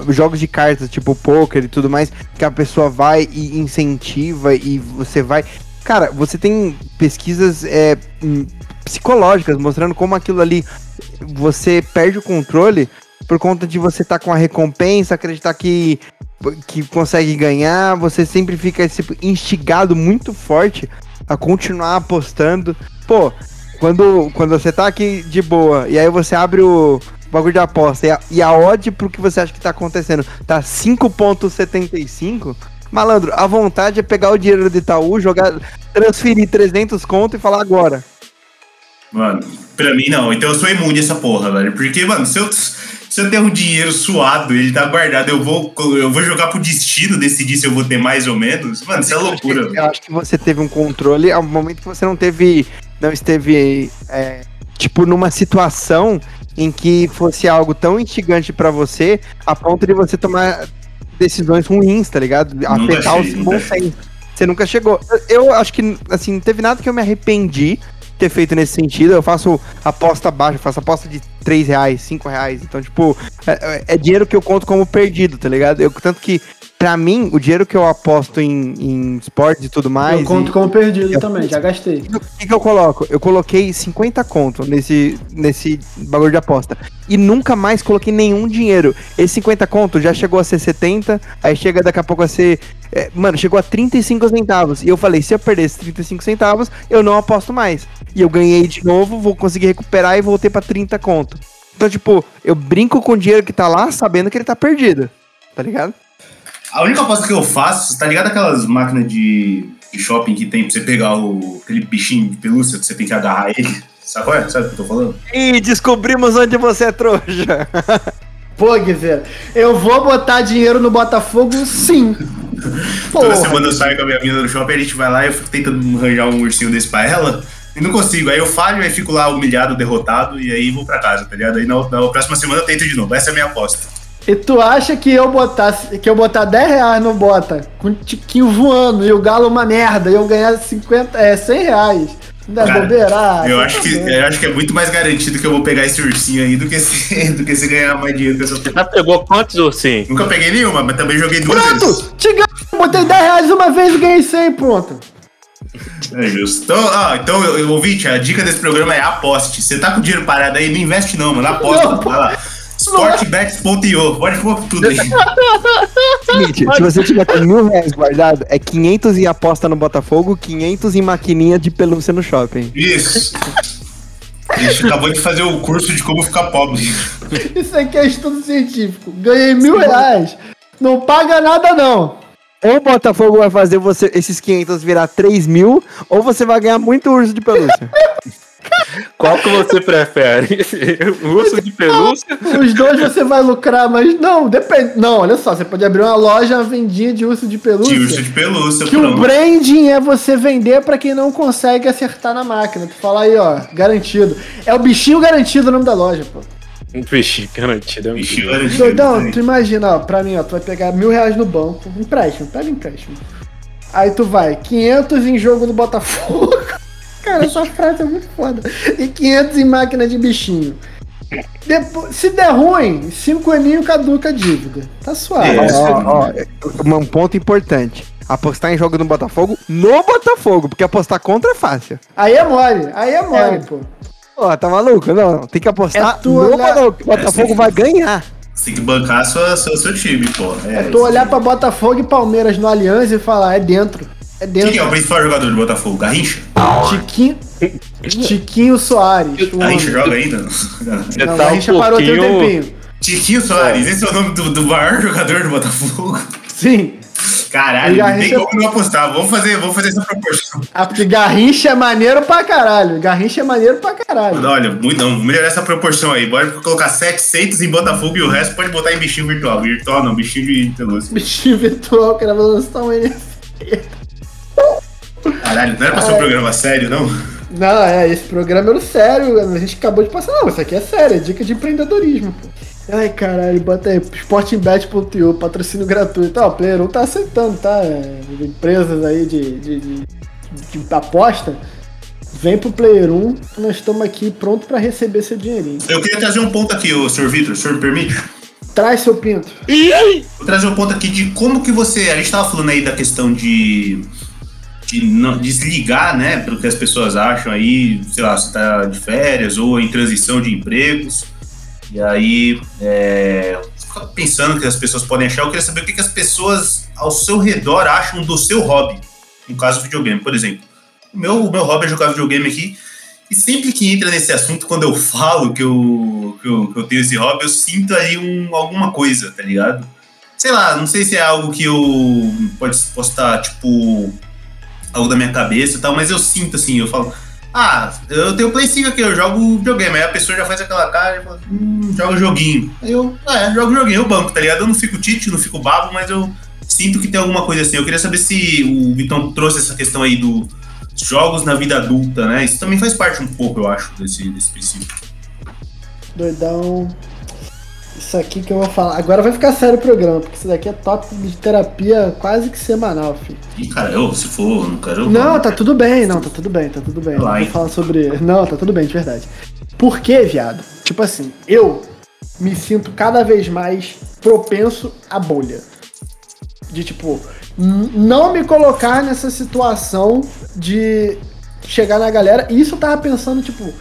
jogos de cartas, tipo poker e tudo mais, que a pessoa vai e incentiva e você vai. Cara, você tem pesquisas é, hum, psicológicas mostrando como aquilo ali você perde o controle por conta de você estar tá com a recompensa, acreditar que, que consegue ganhar, você sempre fica tipo, instigado muito forte a continuar apostando. Pô, quando, quando você tá aqui de boa e aí você abre o bagulho de aposta e a, e a odd pro que você acha que tá acontecendo tá 5.75, Malandro, a vontade é pegar o dinheiro do Itaú, jogar, transferir 300 conto e falar agora. Mano, pra mim não. Então eu sou imune a essa porra, velho. Porque, mano, se eu, se eu tenho um dinheiro suado, ele tá guardado, eu vou, eu vou jogar pro destino decidir se eu vou ter mais ou menos. Mano, isso é loucura. Eu acho, que, eu acho que você teve um controle ao momento que você não teve. Não esteve. É, tipo, numa situação em que fosse algo tão instigante para você a ponto de você tomar decisões ruins, tá ligado? Afetar os bons senso. Você nunca chegou. Eu, eu acho que, assim, não teve nada que eu me arrependi de ter feito nesse sentido. Eu faço aposta baixa, faço aposta de 3 reais, 5 reais. Então, tipo, é, é dinheiro que eu conto como perdido, tá ligado? Eu, tanto que, pra mim, o dinheiro que eu aposto em, em esportes e tudo mais. eu conto e- como perdido eu- também, já gastei. o que, que eu coloco? Eu coloquei 50 conto nesse, nesse bagulho de aposta. E nunca mais coloquei nenhum dinheiro. Esse 50 conto já chegou a ser 70, aí chega daqui a pouco a ser. é, mano, chegou a 35 centavos. E eu falei, se eu perder esses 35 centavos, eu não aposto mais. E eu ganhei de novo, vou conseguir recuperar e voltei pra 30 conto. Então, tipo, eu brinco com o dinheiro que tá lá, sabendo que ele tá perdido. Tá ligado? A única aposta que eu faço, tá ligado aquelas máquinas de, de shopping que tem pra você pegar o, aquele bichinho de pelúcia que você tem que agarrar ele? Sabe qual é? Sabe o que eu tô falando? E descobrimos onde você é trouxa. Pô, Guizeira, eu vou botar dinheiro no Botafogo, sim. Toda semana eu saio com a minha mina no shopping, a gente vai lá e eu fico tentando arranjar um ursinho desse pra ela. E não consigo. Aí eu falho, aí fico lá humilhado, derrotado, e aí vou pra casa, tá ligado? Aí na, na próxima semana eu tento de novo. Essa é a minha aposta. E tu acha que eu botasse, que eu botar 10 reais no Bota, com o tiquinho voando e o galo uma merda, e eu ganhar 50, é, 100 reais? Não é Cara, bobeira? Ah, eu, acho que, doido. eu acho que é muito mais garantido que eu vou pegar esse ursinho aí do que se, do que se ganhar mais dinheiro com essa Já pegou quantos ursinhos? Nunca peguei nenhuma, mas também joguei duas vezes. Pronto! Te ganho! Botei 10 reais uma vez e ganhei 100, pronto. É justo. Então, ah, então eu, eu, ouvinte, a dica desse programa é aposte. Você tá com o dinheiro parado aí, não investe não, mano. Aposta, Não, vai lá. Sportbets.io, pode pôr tudo aí. Seguinte, se você tiver com mil reais guardado, é 500 em aposta no Botafogo, 500 em maquininha de pelúcia no shopping. Isso. A gente acabou de fazer o curso de como ficar pobre. Isso aqui é estudo científico. Ganhei mil reais. Não paga nada, não. Ou o Botafogo vai fazer você esses 500 virar 3 mil, ou você vai ganhar muito urso de pelúcia. Qual que você prefere? Urso de pelúcia? Os dois você vai lucrar, mas não, depende. Não, olha só, você pode abrir uma loja, uma vendinha de urso de pelúcia. De urso de pelúcia, Que o pronto. branding é você vender pra quem não consegue acertar na máquina. Tu fala aí, ó, garantido. É o bichinho garantido o nome da loja, pô. Um bichinho garantido. É um Bichinho bichinho. garantido. Doidão, tu imagina, ó, pra mim, ó, tu vai pegar mil reais no banco, empréstimo, pega empréstimo. Aí tu vai, 500 em jogo do Botafogo. Cara, essa frase é muito foda. E 500 em máquina de bichinho. Depois, se der ruim, 5 aninhos caduca a dívida. Tá suave. É. ó, ó, um ponto importante. Apostar em jogo do Botafogo no Botafogo, porque apostar contra é fácil. Aí é mole, aí é mole, É. pô. Pô, tá maluco? Não, não. Tem que apostar É no olhar- Botafogo, que o Botafogo É, vai ganhar. Você tem que bancar sua, seu, seu time, pô. É, É tu olhar pra Botafogo e Palmeiras no Aliança e falar, é dentro. É Quem que é o dentro. principal jogador do Botafogo? Garrincha? Tiquinho, Tiquinho Soares. Garrincha joga ainda? Você Não, tá a um parou tem um tempinho. Tiquinho Soares, esse é o nome do, do maior jogador do Botafogo. Sim. Caralho, E não Garrincha- tem como não apostar. Vamos fazer, vamos fazer essa proporção. Ah, porque Garrincha é maneiro pra caralho. Garrincha é maneiro pra caralho. Olha, muito, não, vamos melhorar essa proporção aí. Bora colocar 700 em Botafogo e o resto pode botar em bichinho virtual. Virtual não, bichinho de pelúcia. Bichinho virtual, lançar um NFT. Caralho, não era pra ser um programa sério, não? Não, é, esse programa era sério, a gente acabou de passar. Não, isso aqui é sério, é dica de empreendedorismo, pô. Ai, caralho, bota aí, sportingbet.io, patrocínio gratuito. Ó, o Player 1 tá aceitando, tá? É, Empresas aí de, de, de, de aposta. Vem pro Player 1, nós estamos aqui pronto pra receber seu dinheirinho. Eu queria trazer um ponto aqui, o senhor Vitor, o senhor me permite? Traz seu pinto. Vou trazer um ponto aqui de como que você. A gente tava falando aí da questão de. De não, desligar, né? Pelo que as pessoas acham aí, sei lá, você tá de férias ou em transição de empregos. E aí. É, fica pensando que as pessoas podem achar. Eu queria saber o que, que as pessoas ao seu redor acham do seu hobby. No caso, videogame, por exemplo. O meu, o meu hobby é jogar videogame aqui. E sempre que entra nesse assunto, quando eu falo que eu, que eu, que eu tenho esse hobby, eu sinto ali um, alguma coisa, tá ligado? Sei lá, não sei se é algo que eu pode, posso estar, tipo, algo da minha cabeça e tal, mas eu sinto assim, eu falo, Ah, eu tenho Play 5 aqui, eu jogo videogame. Aí a pessoa já faz aquela cara e fala, hum, joga joguinho. Aí eu, é, jogo joguinho, eu banco, tá ligado? Eu não fico tite, não fico babo, mas eu sinto que tem alguma coisa assim. Eu queria saber se o Vitão trouxe essa questão aí dos jogos na vida adulta, né? Isso também faz parte um pouco, eu acho, desse, desse princípio. Doidão. Isso aqui que eu vou falar. Agora vai ficar sério o programa, porque isso daqui é tópico de terapia quase que semanal, filho. Ih, cara, eu, se for, não quero. Não, tá tudo bem, não, tá tudo bem, tá tudo bem. Vai. Não vou falar sobre. Não, tá tudo bem, de verdade. Por quê, viado? Tipo assim, eu me sinto cada vez mais propenso à bolha. De tipo, não me colocar nessa situação de chegar na galera. E isso eu tava pensando, tipo,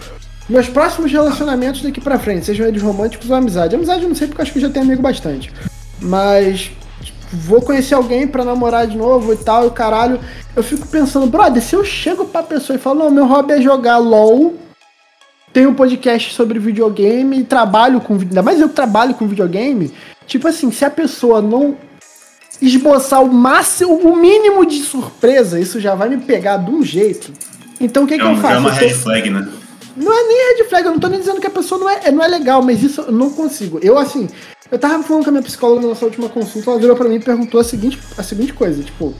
meus próximos relacionamentos daqui pra frente, sejam eles românticos ou amizade. Amizade eu não sei porque eu acho que eu já tenho amigo bastante. Mas tipo, vou conhecer alguém pra namorar de novo e tal, e caralho. Eu fico pensando, brother, se eu chego pra pessoa e falo, não, meu hobby é jogar LOL, tenho um podcast sobre videogame, trabalho com. Ainda mais eu que trabalho com videogame. Tipo assim, se a pessoa não esboçar o máximo, o mínimo de surpresa, isso já vai me pegar de um jeito. Então o que, É, que eu faço? é uma tô- red flag, né? Não é nem red flag, eu não tô nem dizendo que a pessoa não é, não é legal, mas isso eu não consigo. Eu, assim, eu tava falando com a minha psicóloga na nossa última consulta, ela virou pra mim e perguntou a seguinte, a seguinte coisa, tipo,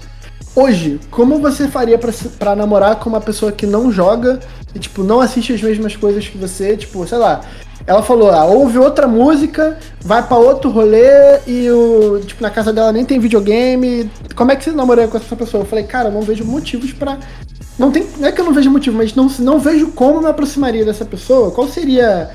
hoje, como você faria pra namorar com uma pessoa que não joga e, tipo, não assiste as mesmas coisas que você, tipo, sei lá. Ela falou, ah, ouve outra música, vai pra outro rolê e o, tipo, na casa dela nem tem videogame. Como é que você namoraria com essa pessoa? Eu falei, cara, eu não vejo motivos pra não tem. Não é que eu não vejo motivo, mas não, não vejo como me aproximaria dessa pessoa. Qual seria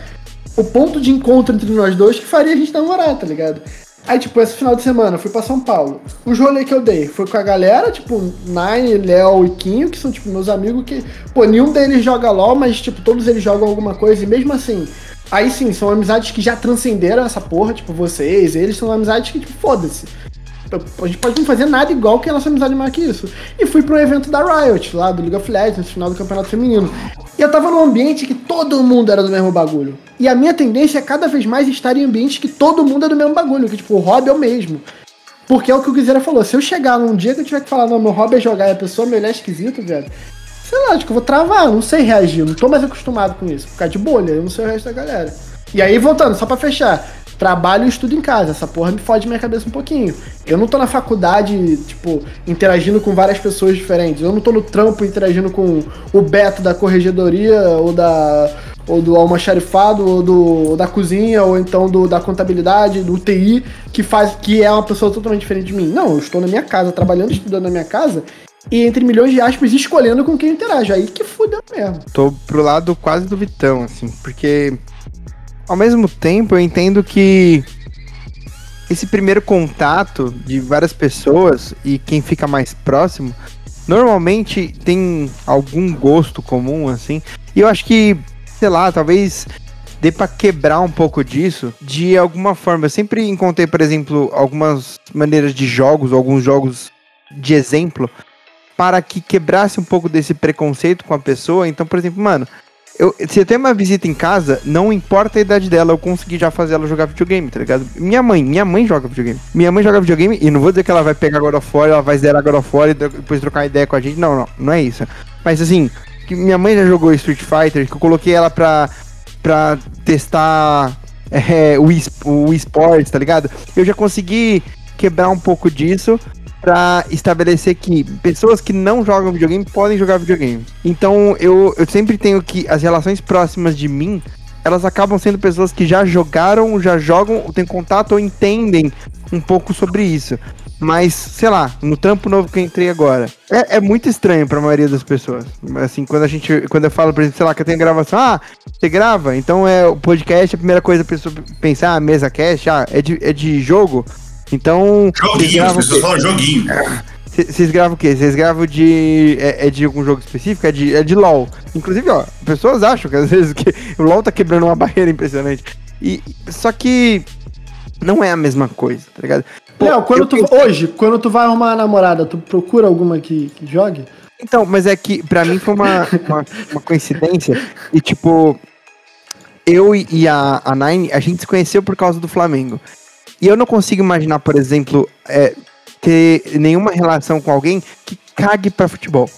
o ponto de encontro entre nós dois que faria a gente namorar, tá ligado? Aí, tipo, esse final de semana eu fui pra São Paulo. Os rolês que eu dei foi com a galera, tipo, Nine, Léo e Quinho, que são, tipo, meus amigos que. Pô, nenhum deles joga LOL, mas, tipo, todos eles jogam alguma coisa. E mesmo assim, aí sim, são amizades que já transcenderam essa porra, tipo, vocês, eles são amizades que, tipo, foda-se. A gente pode não fazer nada igual que a nossa amizade maior que isso. E fui pro evento da Riot, lá do League of Legends, final do campeonato feminino. E eu tava num ambiente que todo mundo era do mesmo bagulho. E a minha tendência é cada vez mais estar em ambientes que todo mundo é do mesmo bagulho, que tipo, o hobby é o mesmo. Porque é o que o Guizera falou, se eu chegar num dia que eu tiver que falar, não, meu hobby é jogar e a pessoa me olhar esquisito, velho, sei lá, acho que eu vou travar, não sei reagir, não tô mais acostumado com isso, ficar de bolha, eu não sei o resto da galera. E aí, voltando, só pra fechar, trabalho e estudo em casa, essa porra me fode minha cabeça um pouquinho. Eu não tô na faculdade, tipo, interagindo com várias pessoas diferentes, eu não tô no trampo interagindo com o Beto da corregedoria, ou da ou do almoxarifado, ou, do, ou da cozinha, ou então do, da contabilidade, do TI, que faz que é uma pessoa totalmente diferente de mim. Não, eu estou na minha casa, trabalhando, estudando na minha casa, e entre milhões de aspas, escolhendo com quem eu interajo. Aí que fudeu mesmo. Tô pro lado quase do Vitão, assim, porque ao mesmo tempo eu entendo que esse primeiro contato de várias pessoas e quem fica mais próximo normalmente tem algum gosto comum, assim. E eu acho que, sei lá, talvez dê pra quebrar um pouco disso de alguma forma. Eu sempre encontrei, por exemplo, algumas maneiras de jogos, alguns jogos de exemplo, para que quebrasse um pouco desse preconceito com a pessoa. Então, por exemplo, mano, eu, se eu tenho uma visita em casa, não importa a idade dela, eu consegui já fazer ela jogar videogame, tá ligado? Minha mãe, minha mãe joga videogame. Minha mãe joga videogame e não vou dizer que ela vai pegar of War, ela vai zerar of War e depois trocar ideia com a gente. Não, não, não é isso. Mas assim, que minha mãe já jogou Street Fighter, que eu coloquei ela pra, pra testar é, o, o esportes, tá ligado? Eu já consegui quebrar um pouco disso pra estabelecer que pessoas que não jogam videogame podem jogar videogame. Então eu, eu sempre tenho que as relações próximas de mim, elas acabam sendo pessoas que já jogaram, já jogam, têm contato ou entendem um pouco sobre isso. Mas, sei lá, no trampo novo que eu entrei agora, é, é muito estranho pra maioria das pessoas. Assim, quando a gente, quando eu falo, por exemplo, sei lá, que eu tenho gravação, ah, você grava? Então é o podcast, a primeira coisa a pessoa pensar, ah, mesa cast, ah, é de, é de jogo? Então, vocês Joguinho, as gravam o pessoas falam joguinho. Vocês gravam o quê? Vocês gravam de. É, é de algum jogo específico? É de, é de LOL. Inclusive, ó, pessoas acham que às vezes que o LOL tá quebrando uma barreira impressionante. E, só que não é a mesma coisa, tá ligado? Pô, Léo, quando tu, pensei- hoje, quando tu vai arrumar uma namorada, tu procura alguma que, que jogue? Então, mas é que pra mim foi uma, uma, uma coincidência. E tipo, eu e e a, a Nine, a gente se conheceu por causa do Flamengo. E eu não consigo imaginar, por exemplo, é, ter nenhuma relação com alguém que cague pra futebol.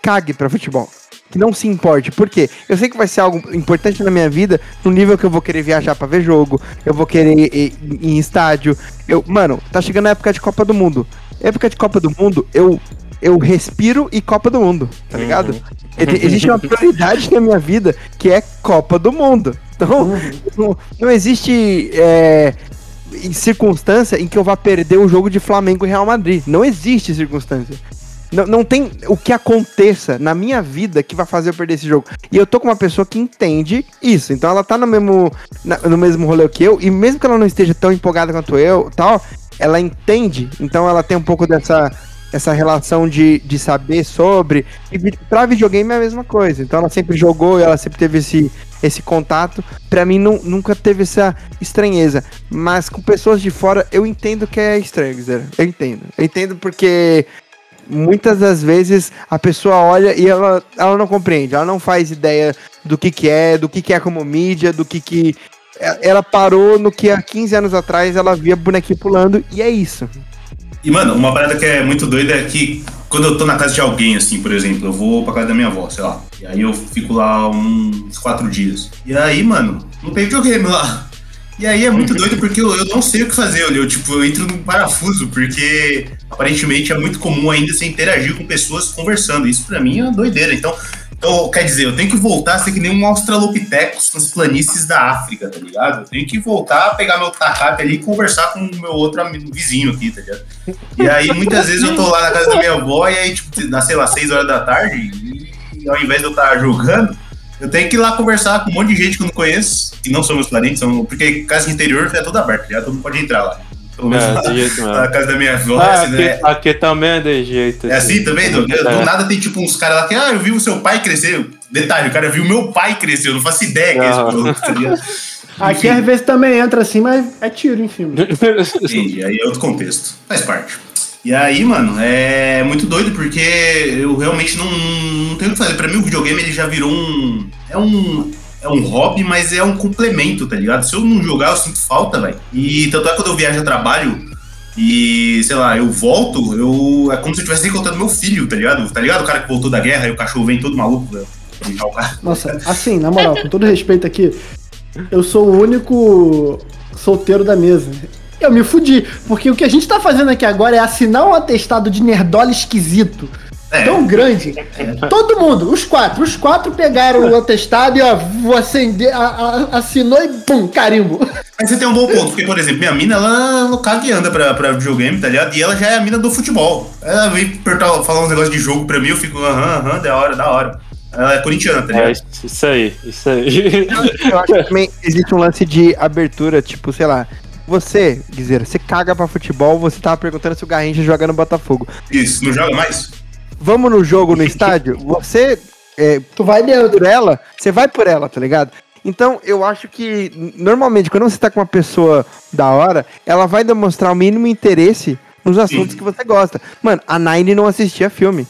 Cague pra futebol. que não se importe. Por quê? Eu sei que vai ser algo importante na minha vida, no nível que eu vou querer viajar para ver jogo, eu vou querer ir, ir em estádio. Eu, mano, tá chegando a época de Copa do Mundo. Época de Copa do Mundo, eu eu respiro e Copa do Mundo, tá ligado? Uhum. Existe uma prioridade na minha vida que é Copa do Mundo. Então, uhum. não, não, existe é, circunstância em que eu vá perder o jogo de Flamengo e Real Madrid. Não existe circunstância. Não, não tem o que aconteça na minha vida que vai fazer eu perder esse jogo. E eu tô com uma pessoa que entende isso. Então ela tá no mesmo, na, no mesmo rolê que eu. E mesmo que ela não esteja tão empolgada quanto eu tal, ela entende. Então ela tem um pouco dessa essa relação de, de saber sobre. E pra videogame é a mesma coisa. Então ela sempre jogou, ela sempre teve esse, esse contato. Pra mim não, nunca teve essa estranheza. Mas com pessoas de fora, eu entendo que é estranho, dizer. Eu entendo. Eu entendo porque muitas das vezes a pessoa olha e ela, ela não compreende, ela não faz ideia do que, que é, do que, que é como mídia, do que que. Ela parou no que há 15 anos atrás ela via bonequinho pulando e é isso. E, mano, uma parada que é muito doida é que quando eu tô na casa de alguém, assim, por exemplo, eu vou pra casa da minha avó, sei lá. E aí eu fico lá uns quatro dias. E aí, mano, não tem videogame lá. E aí é muito doido porque eu, eu não sei o que fazer, eu, tipo, eu entro num parafuso, porque aparentemente é muito comum ainda você interagir com pessoas conversando. Isso para mim é uma doideira. Então, então, quer dizer, eu tenho que voltar a ser que nem um australopithecus nas planícies da África, tá ligado? Eu tenho que voltar a pegar meu tacape ali e conversar com o meu outro vizinho aqui, tá ligado? E aí, muitas vezes eu tô lá na casa da minha avó e aí, tipo, dá, sei lá, 6 horas da tarde e, ao invés de eu estar tá jogando, eu tenho que ir lá conversar com um monte de gente que eu não conheço, que não são meus parentes, são, porque casa interior é toda aberta, já todo mundo pode entrar lá. Pelo menos é, na, jeito na casa da minha avó. Ah, assim, aqui, né? aqui, também é de jeito. É assim, assim também? Do, do nada tem tipo uns caras lá que, ah, eu vi o seu pai crescer. Detalhe, o cara viu meu pai crescer, eu não faço ideia que é isso. Aqui às vezes também entra assim, mas é tiro em filme. Entendi, aí é outro contexto. Faz parte. E aí, mano, é muito doido porque eu realmente não, não tenho o que fazer. Pra mim, o videogame ele já virou um. É um é um hobby, mas é um complemento, tá ligado? Se eu não jogar, eu sinto falta, velho. E tanto é quando eu viajo a trabalho e, sei lá, eu volto, eu. É como se eu estivesse encontrando meu filho, tá ligado? Tá ligado? O cara que voltou da guerra e o cachorro vem todo maluco, velho. Nossa, assim, na moral, com todo respeito aqui, eu sou o único solteiro da mesa. Eu me fudi, porque o que a gente tá fazendo aqui agora é assinar um atestado de nerdola esquisito é. tão grande. Todo mundo, os quatro, os quatro pegaram o atestado e ó, vou acender, a, a, assinou e pum, carimbo. Mas você tem um bom ponto, porque, por exemplo, minha mina, ela no caso anda pra, pra videogame, tá ligado? E ela já é a mina do futebol. Ela vem falar uns negócios de jogo pra mim, eu fico, aham, aham, da hora, da hora. Ela é corintiana, tá ligado? É, isso aí, isso aí. Eu acho que também existe um lance de abertura, tipo, sei lá, você, Guizeira, você caga pra futebol, você tava perguntando se o Garrincha joga no Botafogo. Isso, não joga mais? Vamos no jogo no estádio, você. É, tu vai por ela, você vai por ela, tá ligado? Então, eu acho que normalmente quando você tá com uma pessoa da hora, ela vai demonstrar o mínimo interesse nos assuntos Sim. que você gosta. Mano, a Nine não assistia filme.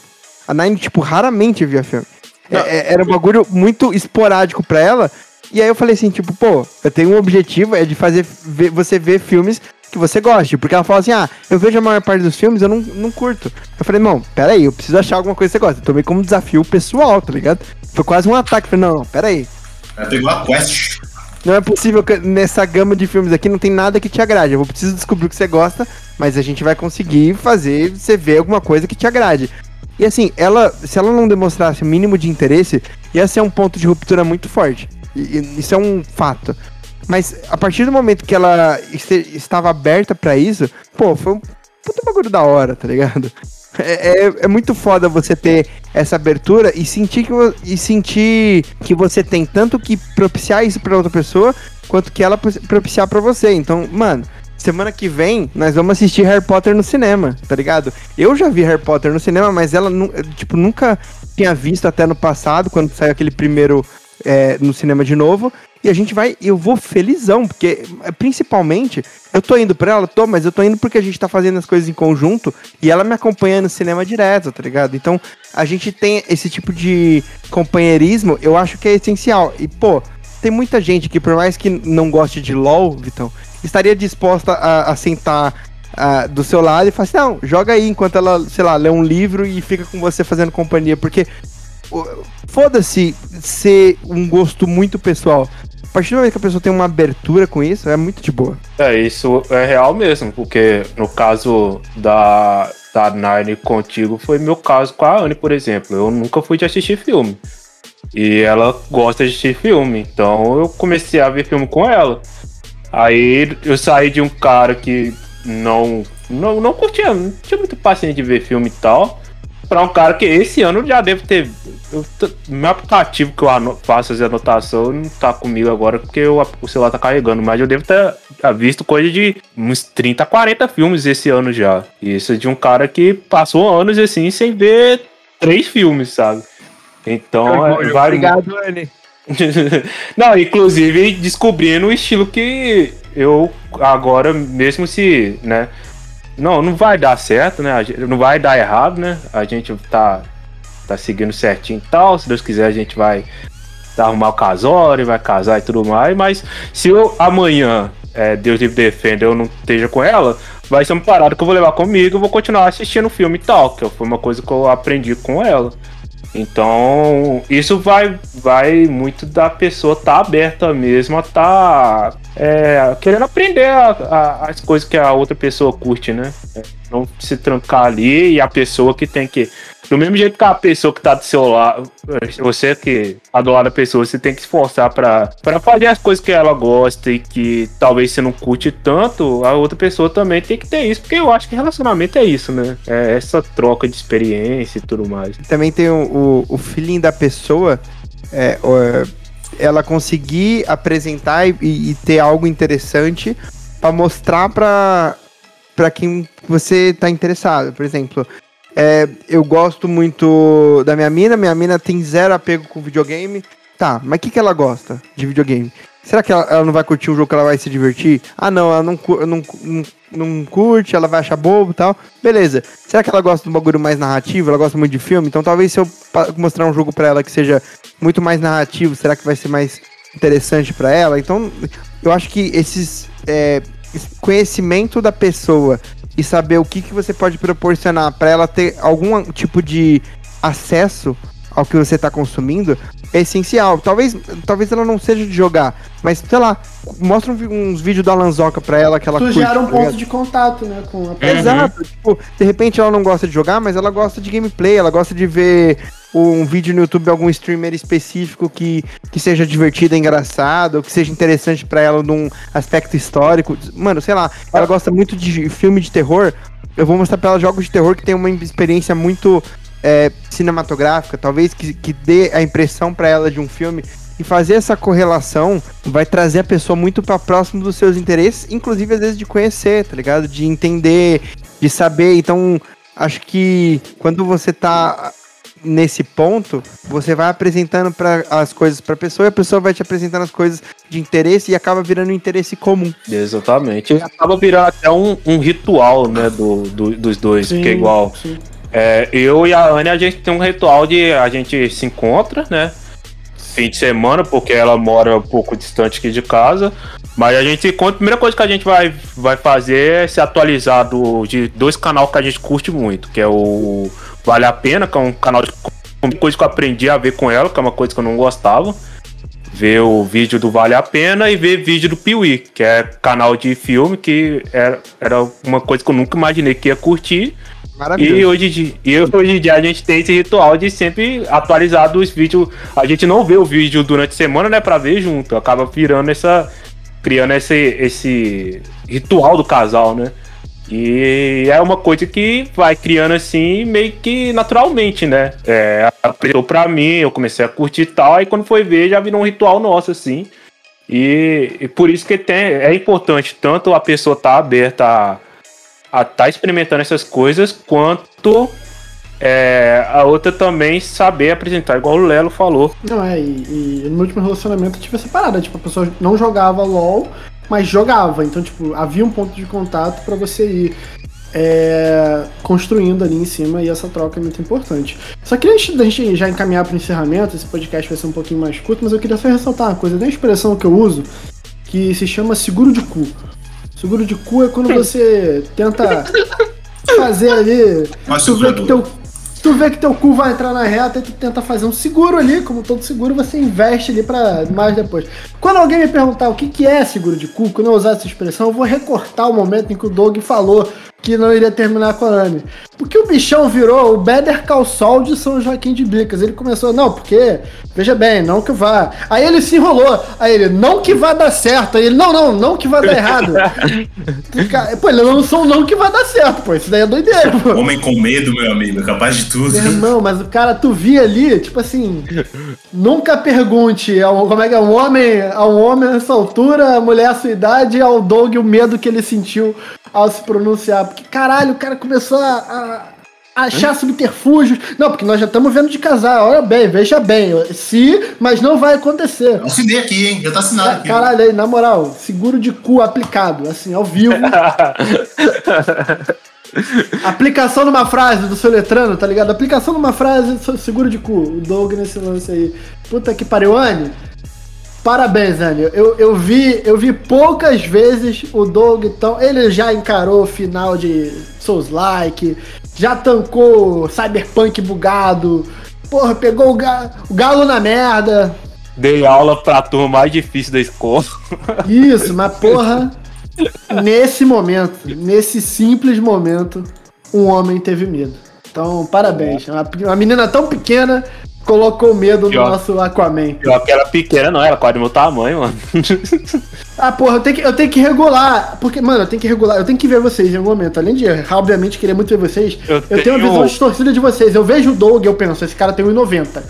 A Nine, tipo, raramente via filme. É, é, era um bagulho muito esporádico pra ela. E aí eu falei assim, tipo, pô, eu tenho um objetivo, é de fazer ver, você ver filmes que você goste. Porque ela fala assim, ah, eu vejo a maior parte dos filmes, eu não, não curto. Eu falei, não, pera aí, eu preciso achar alguma coisa que você gosta. Eu tomei como desafio pessoal, tá ligado? Foi quase um ataque. Eu falei, não, não, pera aí. Ela pegou a quest. Não é possível que nessa gama de filmes aqui não tem nada que te agrade. Eu vou preciso descobrir o que você gosta, mas a gente vai conseguir fazer você ver alguma coisa que te agrade. E assim, ela, se ela não demonstrasse o mínimo de interesse, ia ser um ponto de ruptura muito forte. E, isso é um fato. Mas a partir do momento que ela estava aberta para isso, pô, foi um puta bagulho da hora, tá ligado? É, é, é, muito foda você ter essa abertura e sentir, que, e sentir que você tem tanto que propiciar isso pra outra pessoa, quanto que ela propiciar para você. Então, mano, semana que vem nós vamos assistir Harry Potter no cinema, tá ligado? Eu já vi Harry Potter no cinema, mas ela, tipo, nunca tinha visto até no passado, quando saiu aquele primeiro é, no cinema de novo. E a gente vai, eu vou felizão, porque é, principalmente, eu tô indo pra ela, tô, mas eu tô indo porque a gente tá fazendo as coisas em conjunto e ela me acompanha no cinema direto, tá ligado? Então, a gente tem esse tipo de companheirismo, eu acho que é essencial. E, pô, tem muita gente que, por mais que não goste de LOL, Vitão, estaria disposta a, a sentar do seu lado e falar assim, não, joga aí enquanto ela, sei lá, lê um livro e fica com você fazendo companhia, porque foda-se ser um gosto muito pessoal. Partir do momento que a pessoa tem uma abertura com isso, é muito de boa. É, isso é real mesmo, porque no caso da, da Nine contigo, foi meu caso com a Anne, por exemplo. Eu nunca fui de assistir filme. E ela gosta de assistir filme, então eu comecei a ver filme com ela. Aí eu saí de um cara que não não, não curtia, não tinha muito paciência de ver filme e tal. Pra um cara que esse ano já deve ter. Eu, meu aplicativo que eu faço as anotações não tá comigo agora porque eu, o celular tá carregando, mas eu devo ter visto coisa de uns 30, 40 filmes esse ano já. Isso de um cara que passou anos assim sem ver três filmes, sabe? Então, é, vai. Obrigado, Anne. não, inclusive descobrindo o estilo que eu agora, mesmo se, né? Não, não vai dar certo, né? Não vai dar errado, né? A gente tá, tá seguindo certinho e tal. Se Deus quiser, a gente vai arrumar o casório, vai casar e tudo mais. Mas se eu amanhã, é, Deus me defenda, eu não esteja com ela, vai ser uma parada que eu vou levar comigo e vou continuar assistindo o filme e tal. Que foi uma coisa que eu aprendi com ela. Então, isso vai, vai muito da pessoa estar tá aberta mesmo a estar tá, é, querendo aprender a, a, as coisas que a outra pessoa curte, né? Não se trancar ali e a pessoa que tem que do mesmo jeito que a pessoa que tá do seu lado, você que tá do lado da pessoa, você tem que se esforçar pra, pra fazer as coisas que ela gosta e que talvez você não curte tanto, a outra pessoa também tem que ter isso, porque eu acho que relacionamento é isso, né? É essa troca de experiência e tudo mais. Também tem o, o, o feeling da pessoa, é, ela conseguir apresentar e, e ter algo interessante para mostrar para para quem você tá interessado. Por exemplo, é, eu gosto muito da minha mina, minha mina tem zero apego com videogame. Tá, mas o que, que ela gosta de videogame? Será que ela, ela, não vai curtir um jogo que ela vai se divertir? Ah, não, ela não, não, não, não curte, ela vai achar bobo e tal. Beleza. Será que ela gosta de um bagulho mais narrativo? Ela gosta muito de filme? Então talvez se eu mostrar um jogo pra ela que seja muito mais narrativo, será que vai ser mais interessante para ela? Então, eu acho que esses é, conhecimento da pessoa e saber o que, que você pode proporcionar para ela ter algum tipo de acesso ao que você está consumindo é essencial. Talvez, talvez ela não seja de jogar, mas sei lá, mostra uns vídeos da Lanzoca pra ela que ela tu curte. gera um tá ponto de contato, né? Com a uhum. Exato. Tipo, de repente ela não gosta de jogar, mas ela gosta de gameplay, ela gosta de ver um vídeo no YouTube de algum streamer específico que, que seja divertido, engraçado, que seja interessante para ela num aspecto histórico. Mano, sei lá, ela gosta muito de filme de terror. Eu vou mostrar pra ela jogos de terror que tem uma experiência muito é, cinematográfica, talvez que, que dê a impressão para ela de um filme. E fazer essa correlação vai trazer a pessoa muito para próximo dos seus interesses, inclusive às vezes de conhecer, tá ligado? De entender, de saber. Então, acho que quando você tá nesse ponto, você vai apresentando pra, as coisas para a pessoa e a pessoa vai te apresentando as coisas de interesse e acaba virando um interesse comum. Exatamente. E acaba virando até um, um ritual, né, do, do dos dois, sim, que é igual. Sim. É, eu e a Anne, a gente tem um ritual de a gente se encontra, né? Fim de semana, porque ela mora um pouco distante aqui de casa. Mas a gente. A primeira coisa que a gente vai, vai fazer é se atualizar do, de dois canais que a gente curte muito, que é o Vale a Pena, que é um canal de coisa que eu aprendi a ver com ela, que é uma coisa que eu não gostava. Ver o vídeo do Vale a Pena e ver vídeo do Piuí, que é canal de filme, que era, era uma coisa que eu nunca imaginei que ia curtir. Maravilhoso. E hoje, e hoje em dia a gente tem esse ritual de sempre atualizar os vídeos. A gente não vê o vídeo durante a semana, né, pra ver junto. Acaba virando essa. criando esse, esse ritual do casal, né? E é uma coisa que vai criando assim, meio que naturalmente, né? É, apresentou pra mim, eu comecei a curtir e tal, aí quando foi ver já virou um ritual nosso, assim. E, e por isso que tem, é importante tanto a pessoa estar tá aberta a a estar tá experimentando essas coisas, quanto é, a outra também saber apresentar, igual o Lelo falou. Não, é, e, e no último relacionamento eu tive essa parada, tipo, a pessoa não jogava LOL, mas jogava, então, tipo, havia um ponto de contato para você ir é, construindo ali em cima e essa troca é muito importante. Só que antes da gente já encaminhar para o encerramento, esse podcast vai ser um pouquinho mais curto, mas eu queria só ressaltar uma coisa, tem uma expressão que eu uso que se chama seguro de cu. Seguro de cu é quando você tenta fazer ali. Mas tu vê que teu, tu vê que teu cu vai entrar na reta e tu tenta fazer um seguro ali, como todo seguro, você investe ali pra mais depois. Quando alguém me perguntar o que, que é seguro de cu, quando eu usar essa expressão, eu vou recortar o momento em que o Doug falou que não iria terminar com a Anne. Porque o bichão virou o Better Call Saul de São Joaquim de Bicas. Ele começou, não, porque, veja bem, não que vá. Aí ele se enrolou. Aí ele, não que vai dar certo. Aí ele, não, não, não que vai dar errado. pô, ele lançou um não que vai dar certo, pô. Isso daí é doideira, pô. Homem com medo, meu amigo, é capaz de tudo. Meu irmão, mas o cara, tu via ali, tipo assim, nunca pergunte ao, como é que é, um homem, a um homem nessa altura, a mulher à sua idade, ao Doug o medo que ele sentiu ao se pronunciar. Porque, caralho, o cara começou a, a achar subterfúgios. Não, porque nós já estamos vendo de casar. Olha bem, veja bem. Se, mas não vai acontecer. Eu assinei aqui, hein? Já tá assinado aqui. Caralho, aí, na moral, seguro de cu aplicado, assim, ao vivo. Aplicação numa frase do Soletrano, tá ligado? Aplicação numa frase, seguro de cu. O Doug nesse lance aí. Puta que pariu, Anne. Parabéns, Anny. Eu, eu, vi, eu vi poucas vezes o Doug tão. Ele já encarou o final de Souls Like, já tancou Cyberpunk bugado, porra, pegou o, ga, o galo na merda. Dei aula pra turma mais difícil da escola. Isso, mas porra, nesse momento, nesse simples momento, um homem teve medo. Então, parabéns. Uma, uma menina tão pequena colocou medo pior, no nosso Aquaman. Pior que era pequena, não, era quase meu tamanho, mano. ah, porra, eu tenho, que, eu tenho que regular. Porque, mano, eu tenho que regular, eu tenho que ver vocês em algum momento. Além de, obviamente, querer muito ver vocês, eu, eu tenho... tenho uma visão distorcida de vocês. Eu vejo o Doug eu penso, esse cara tem 1,90.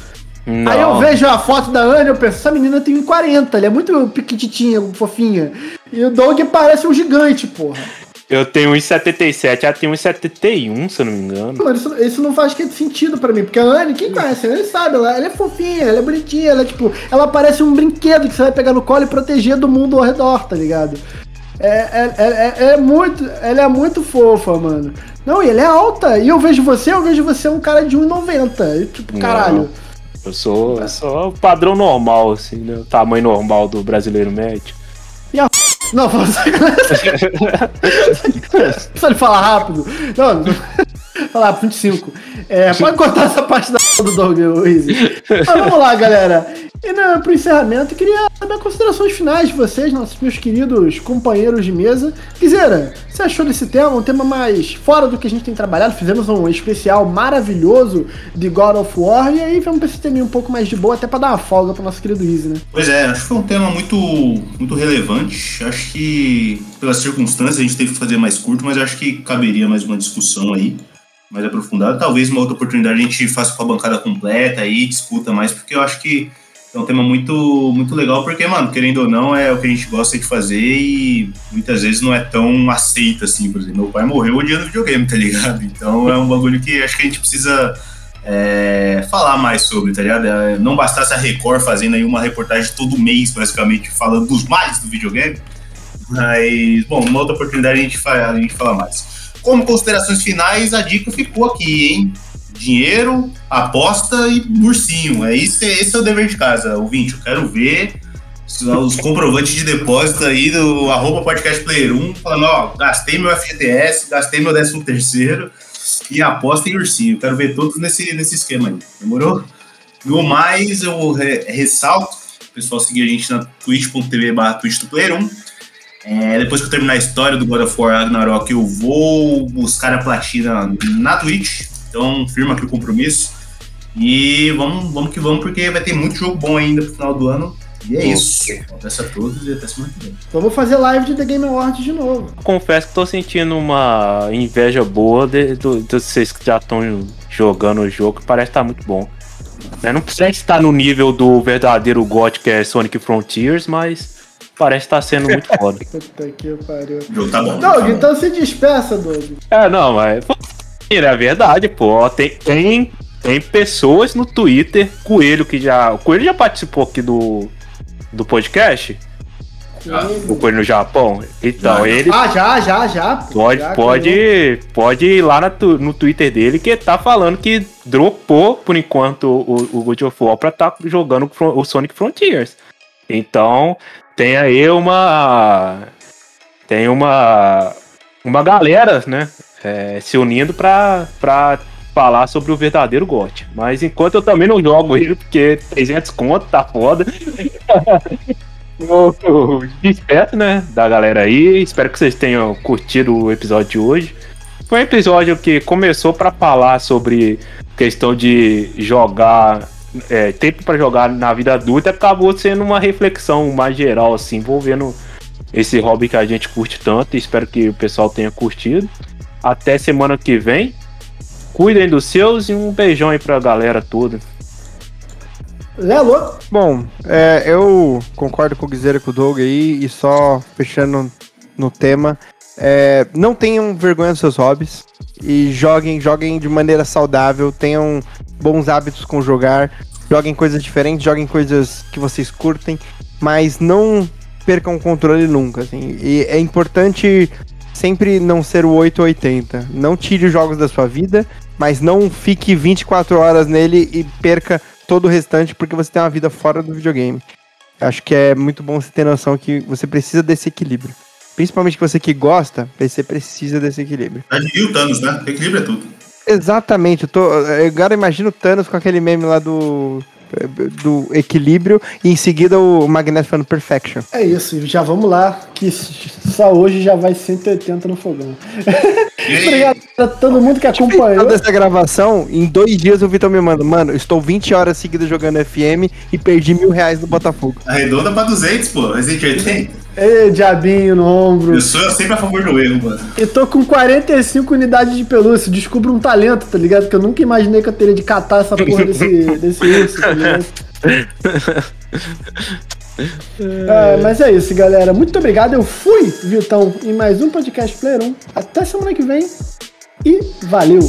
Não. Aí eu vejo a foto da Anne eu penso, essa menina tem 1,40, ela é muito pequititinha, fofinha. E o Doug parece um gigante, porra. Eu tenho 1,77, ela tem 1,71, se eu não me engano. Mano, isso, isso não faz sentido pra mim, porque a Anne, quem conhece, ele sabe, ela, ela, é fofinha, ela é bonitinha, ela é tipo, ela parece um brinquedo que você vai pegar no colo e proteger do mundo ao redor, tá ligado? É, é, é, é, é muito, ela é muito fofa, mano. Não, e ela é alta, e eu vejo você, eu vejo você um cara de 1,90, tipo, caralho. Não, eu sou, eu sou o padrão normal, assim, né? O tamanho normal do brasileiro médio. E a não, você. Precisa ele falar rápido. Não, falar 25. É, pode cortar essa parte da do Doug, Luiz. Mas vamos lá, galera. E né, para o encerramento, queria saber considerações finais de vocês, nossos meus queridos companheiros de mesa. Quisera, você achou desse tema um tema mais fora do que a gente tem trabalhado? Fizemos um especial maravilhoso de God of War e aí vamos para esse tema um pouco mais de boa, até para dar uma folga para nosso querido Easy, né? Pois é, acho que foi um tema muito, muito relevante. Acho que pelas circunstâncias a gente teve que fazer mais curto, mas acho que caberia mais uma discussão aí mais aprofundada. Talvez uma outra oportunidade a gente faça com a bancada completa aí, discuta mais, porque eu acho que é um tema muito, muito legal, porque, mano, querendo ou não, é o que a gente gosta de fazer e muitas vezes não é tão aceito assim. Por exemplo, meu pai morreu odiando videogame, tá ligado? Então é um bagulho que acho que a gente precisa é, falar mais sobre, tá ligado? É, não bastasse a Record fazendo aí uma reportagem todo mês, basicamente, falando dos males do videogame. Mas, bom, uma outra oportunidade a gente, fala, a gente fala mais. Como considerações finais, a dica ficou aqui, hein? dinheiro, aposta e ursinho. É isso, esse é o dever de casa, ouvinte. Eu quero ver os comprovantes de depósito aí do arroba podcast player 1, falando, ó, gastei meu FGTS, gastei meu 13 terceiro e aposta em ursinho. Quero ver todos nesse, nesse esquema aí. Demorou? No mais, eu re ressalto, o pessoal seguir a gente na twitch.tv barra twitch do player 1. É, depois que eu terminar a história do God of War Ragnarok, eu vou buscar a platina na Twitch. Então, firma aqui o compromisso. E vamos, vamos que vamos, porque vai ter muito jogo bom ainda pro final do ano. E é isso. Abraço a todos e até semana que vem. Vamos fazer live de The Game Awards de novo. Confesso que tô sentindo uma inveja boa de, de, de vocês que já estão jogando o jogo, que parece estar tá muito bom. Não precisa estar no nível do verdadeiro God que é Sonic Frontiers, mas parece estar tá sendo muito foda. Puta que pariu. Jogo tá bom. Doug, tá então se despeça, Doug. É, não, mas é verdade, pô. Tem, tem, tem pessoas no Twitter, Coelho, que já. O Coelho já participou aqui do, do podcast. Ah. O Coelho no Japão. Então, ele. Ah, já, já, já. Pode, já, pode, pode ir lá no, no Twitter dele que tá falando que dropou, por enquanto, o, o God of War pra tá jogando o Sonic Frontiers. Então, tem aí uma. Tem uma. Uma galera, né? é, se unindo para falar sobre o verdadeiro GOT. Mas enquanto eu também não jogo ele, porque 300 conto tá foda. eu, eu despeço, né, da galera aí. Espero que vocês tenham curtido o episódio de hoje. Foi um episódio que começou para falar sobre questão de jogar é, tempo para jogar na vida adulta acabou sendo uma reflexão mais geral assim envolvendo esse hobby que a gente curte tanto. Espero que o pessoal tenha curtido. Até semana que vem. Cuidem dos seus e um beijão aí pra galera toda. Lelo? Bom, é, eu concordo com o Guizeira e com o Doug aí, e só fechando no tema, é, não tenham vergonha dos seus hobbies e joguem, joguem de maneira saudável, tenham bons hábitos com jogar, joguem coisas diferentes, joguem coisas que vocês curtem, mas não percam o controle nunca, assim. E é importante sempre não ser o 880. Não tire os jogos da sua vida, mas não fique 24 horas nele e perca todo o restante porque você tem uma vida fora do videogame. Acho que é muito bom você ter noção que você precisa desse equilíbrio. Principalmente você que gosta, você precisa desse equilíbrio. Diria o Thanos, né? Equilíbrio é tudo. Exatamente, eu tô. Agora imagina o Thanos com aquele meme lá do do equilíbrio e em seguida o Magneto falando Perfection. É isso, já vamos lá, que só hoje já vai 180 no fogão. Obrigado a todo mundo que acompanhou. dessa gravação, em dois dias o Vitor me manda, mano, estou 20 horas seguidas jogando FM e perdi mil reais no Botafogo. Arredonda pra 200, pô, Resident 80. Ei, diabinho no ombro. Eu sou sempre a favor do erro, mano. E tô com 45 unidades de pelúcia. Descubro um talento, tá ligado? Que eu nunca imaginei que eu teria de catar essa porra desse, desse urso, tá ligado? é, mas é isso, galera. Muito obrigado. Eu fui, Vitão, em mais um podcast Player 1. Até semana que vem. E valeu!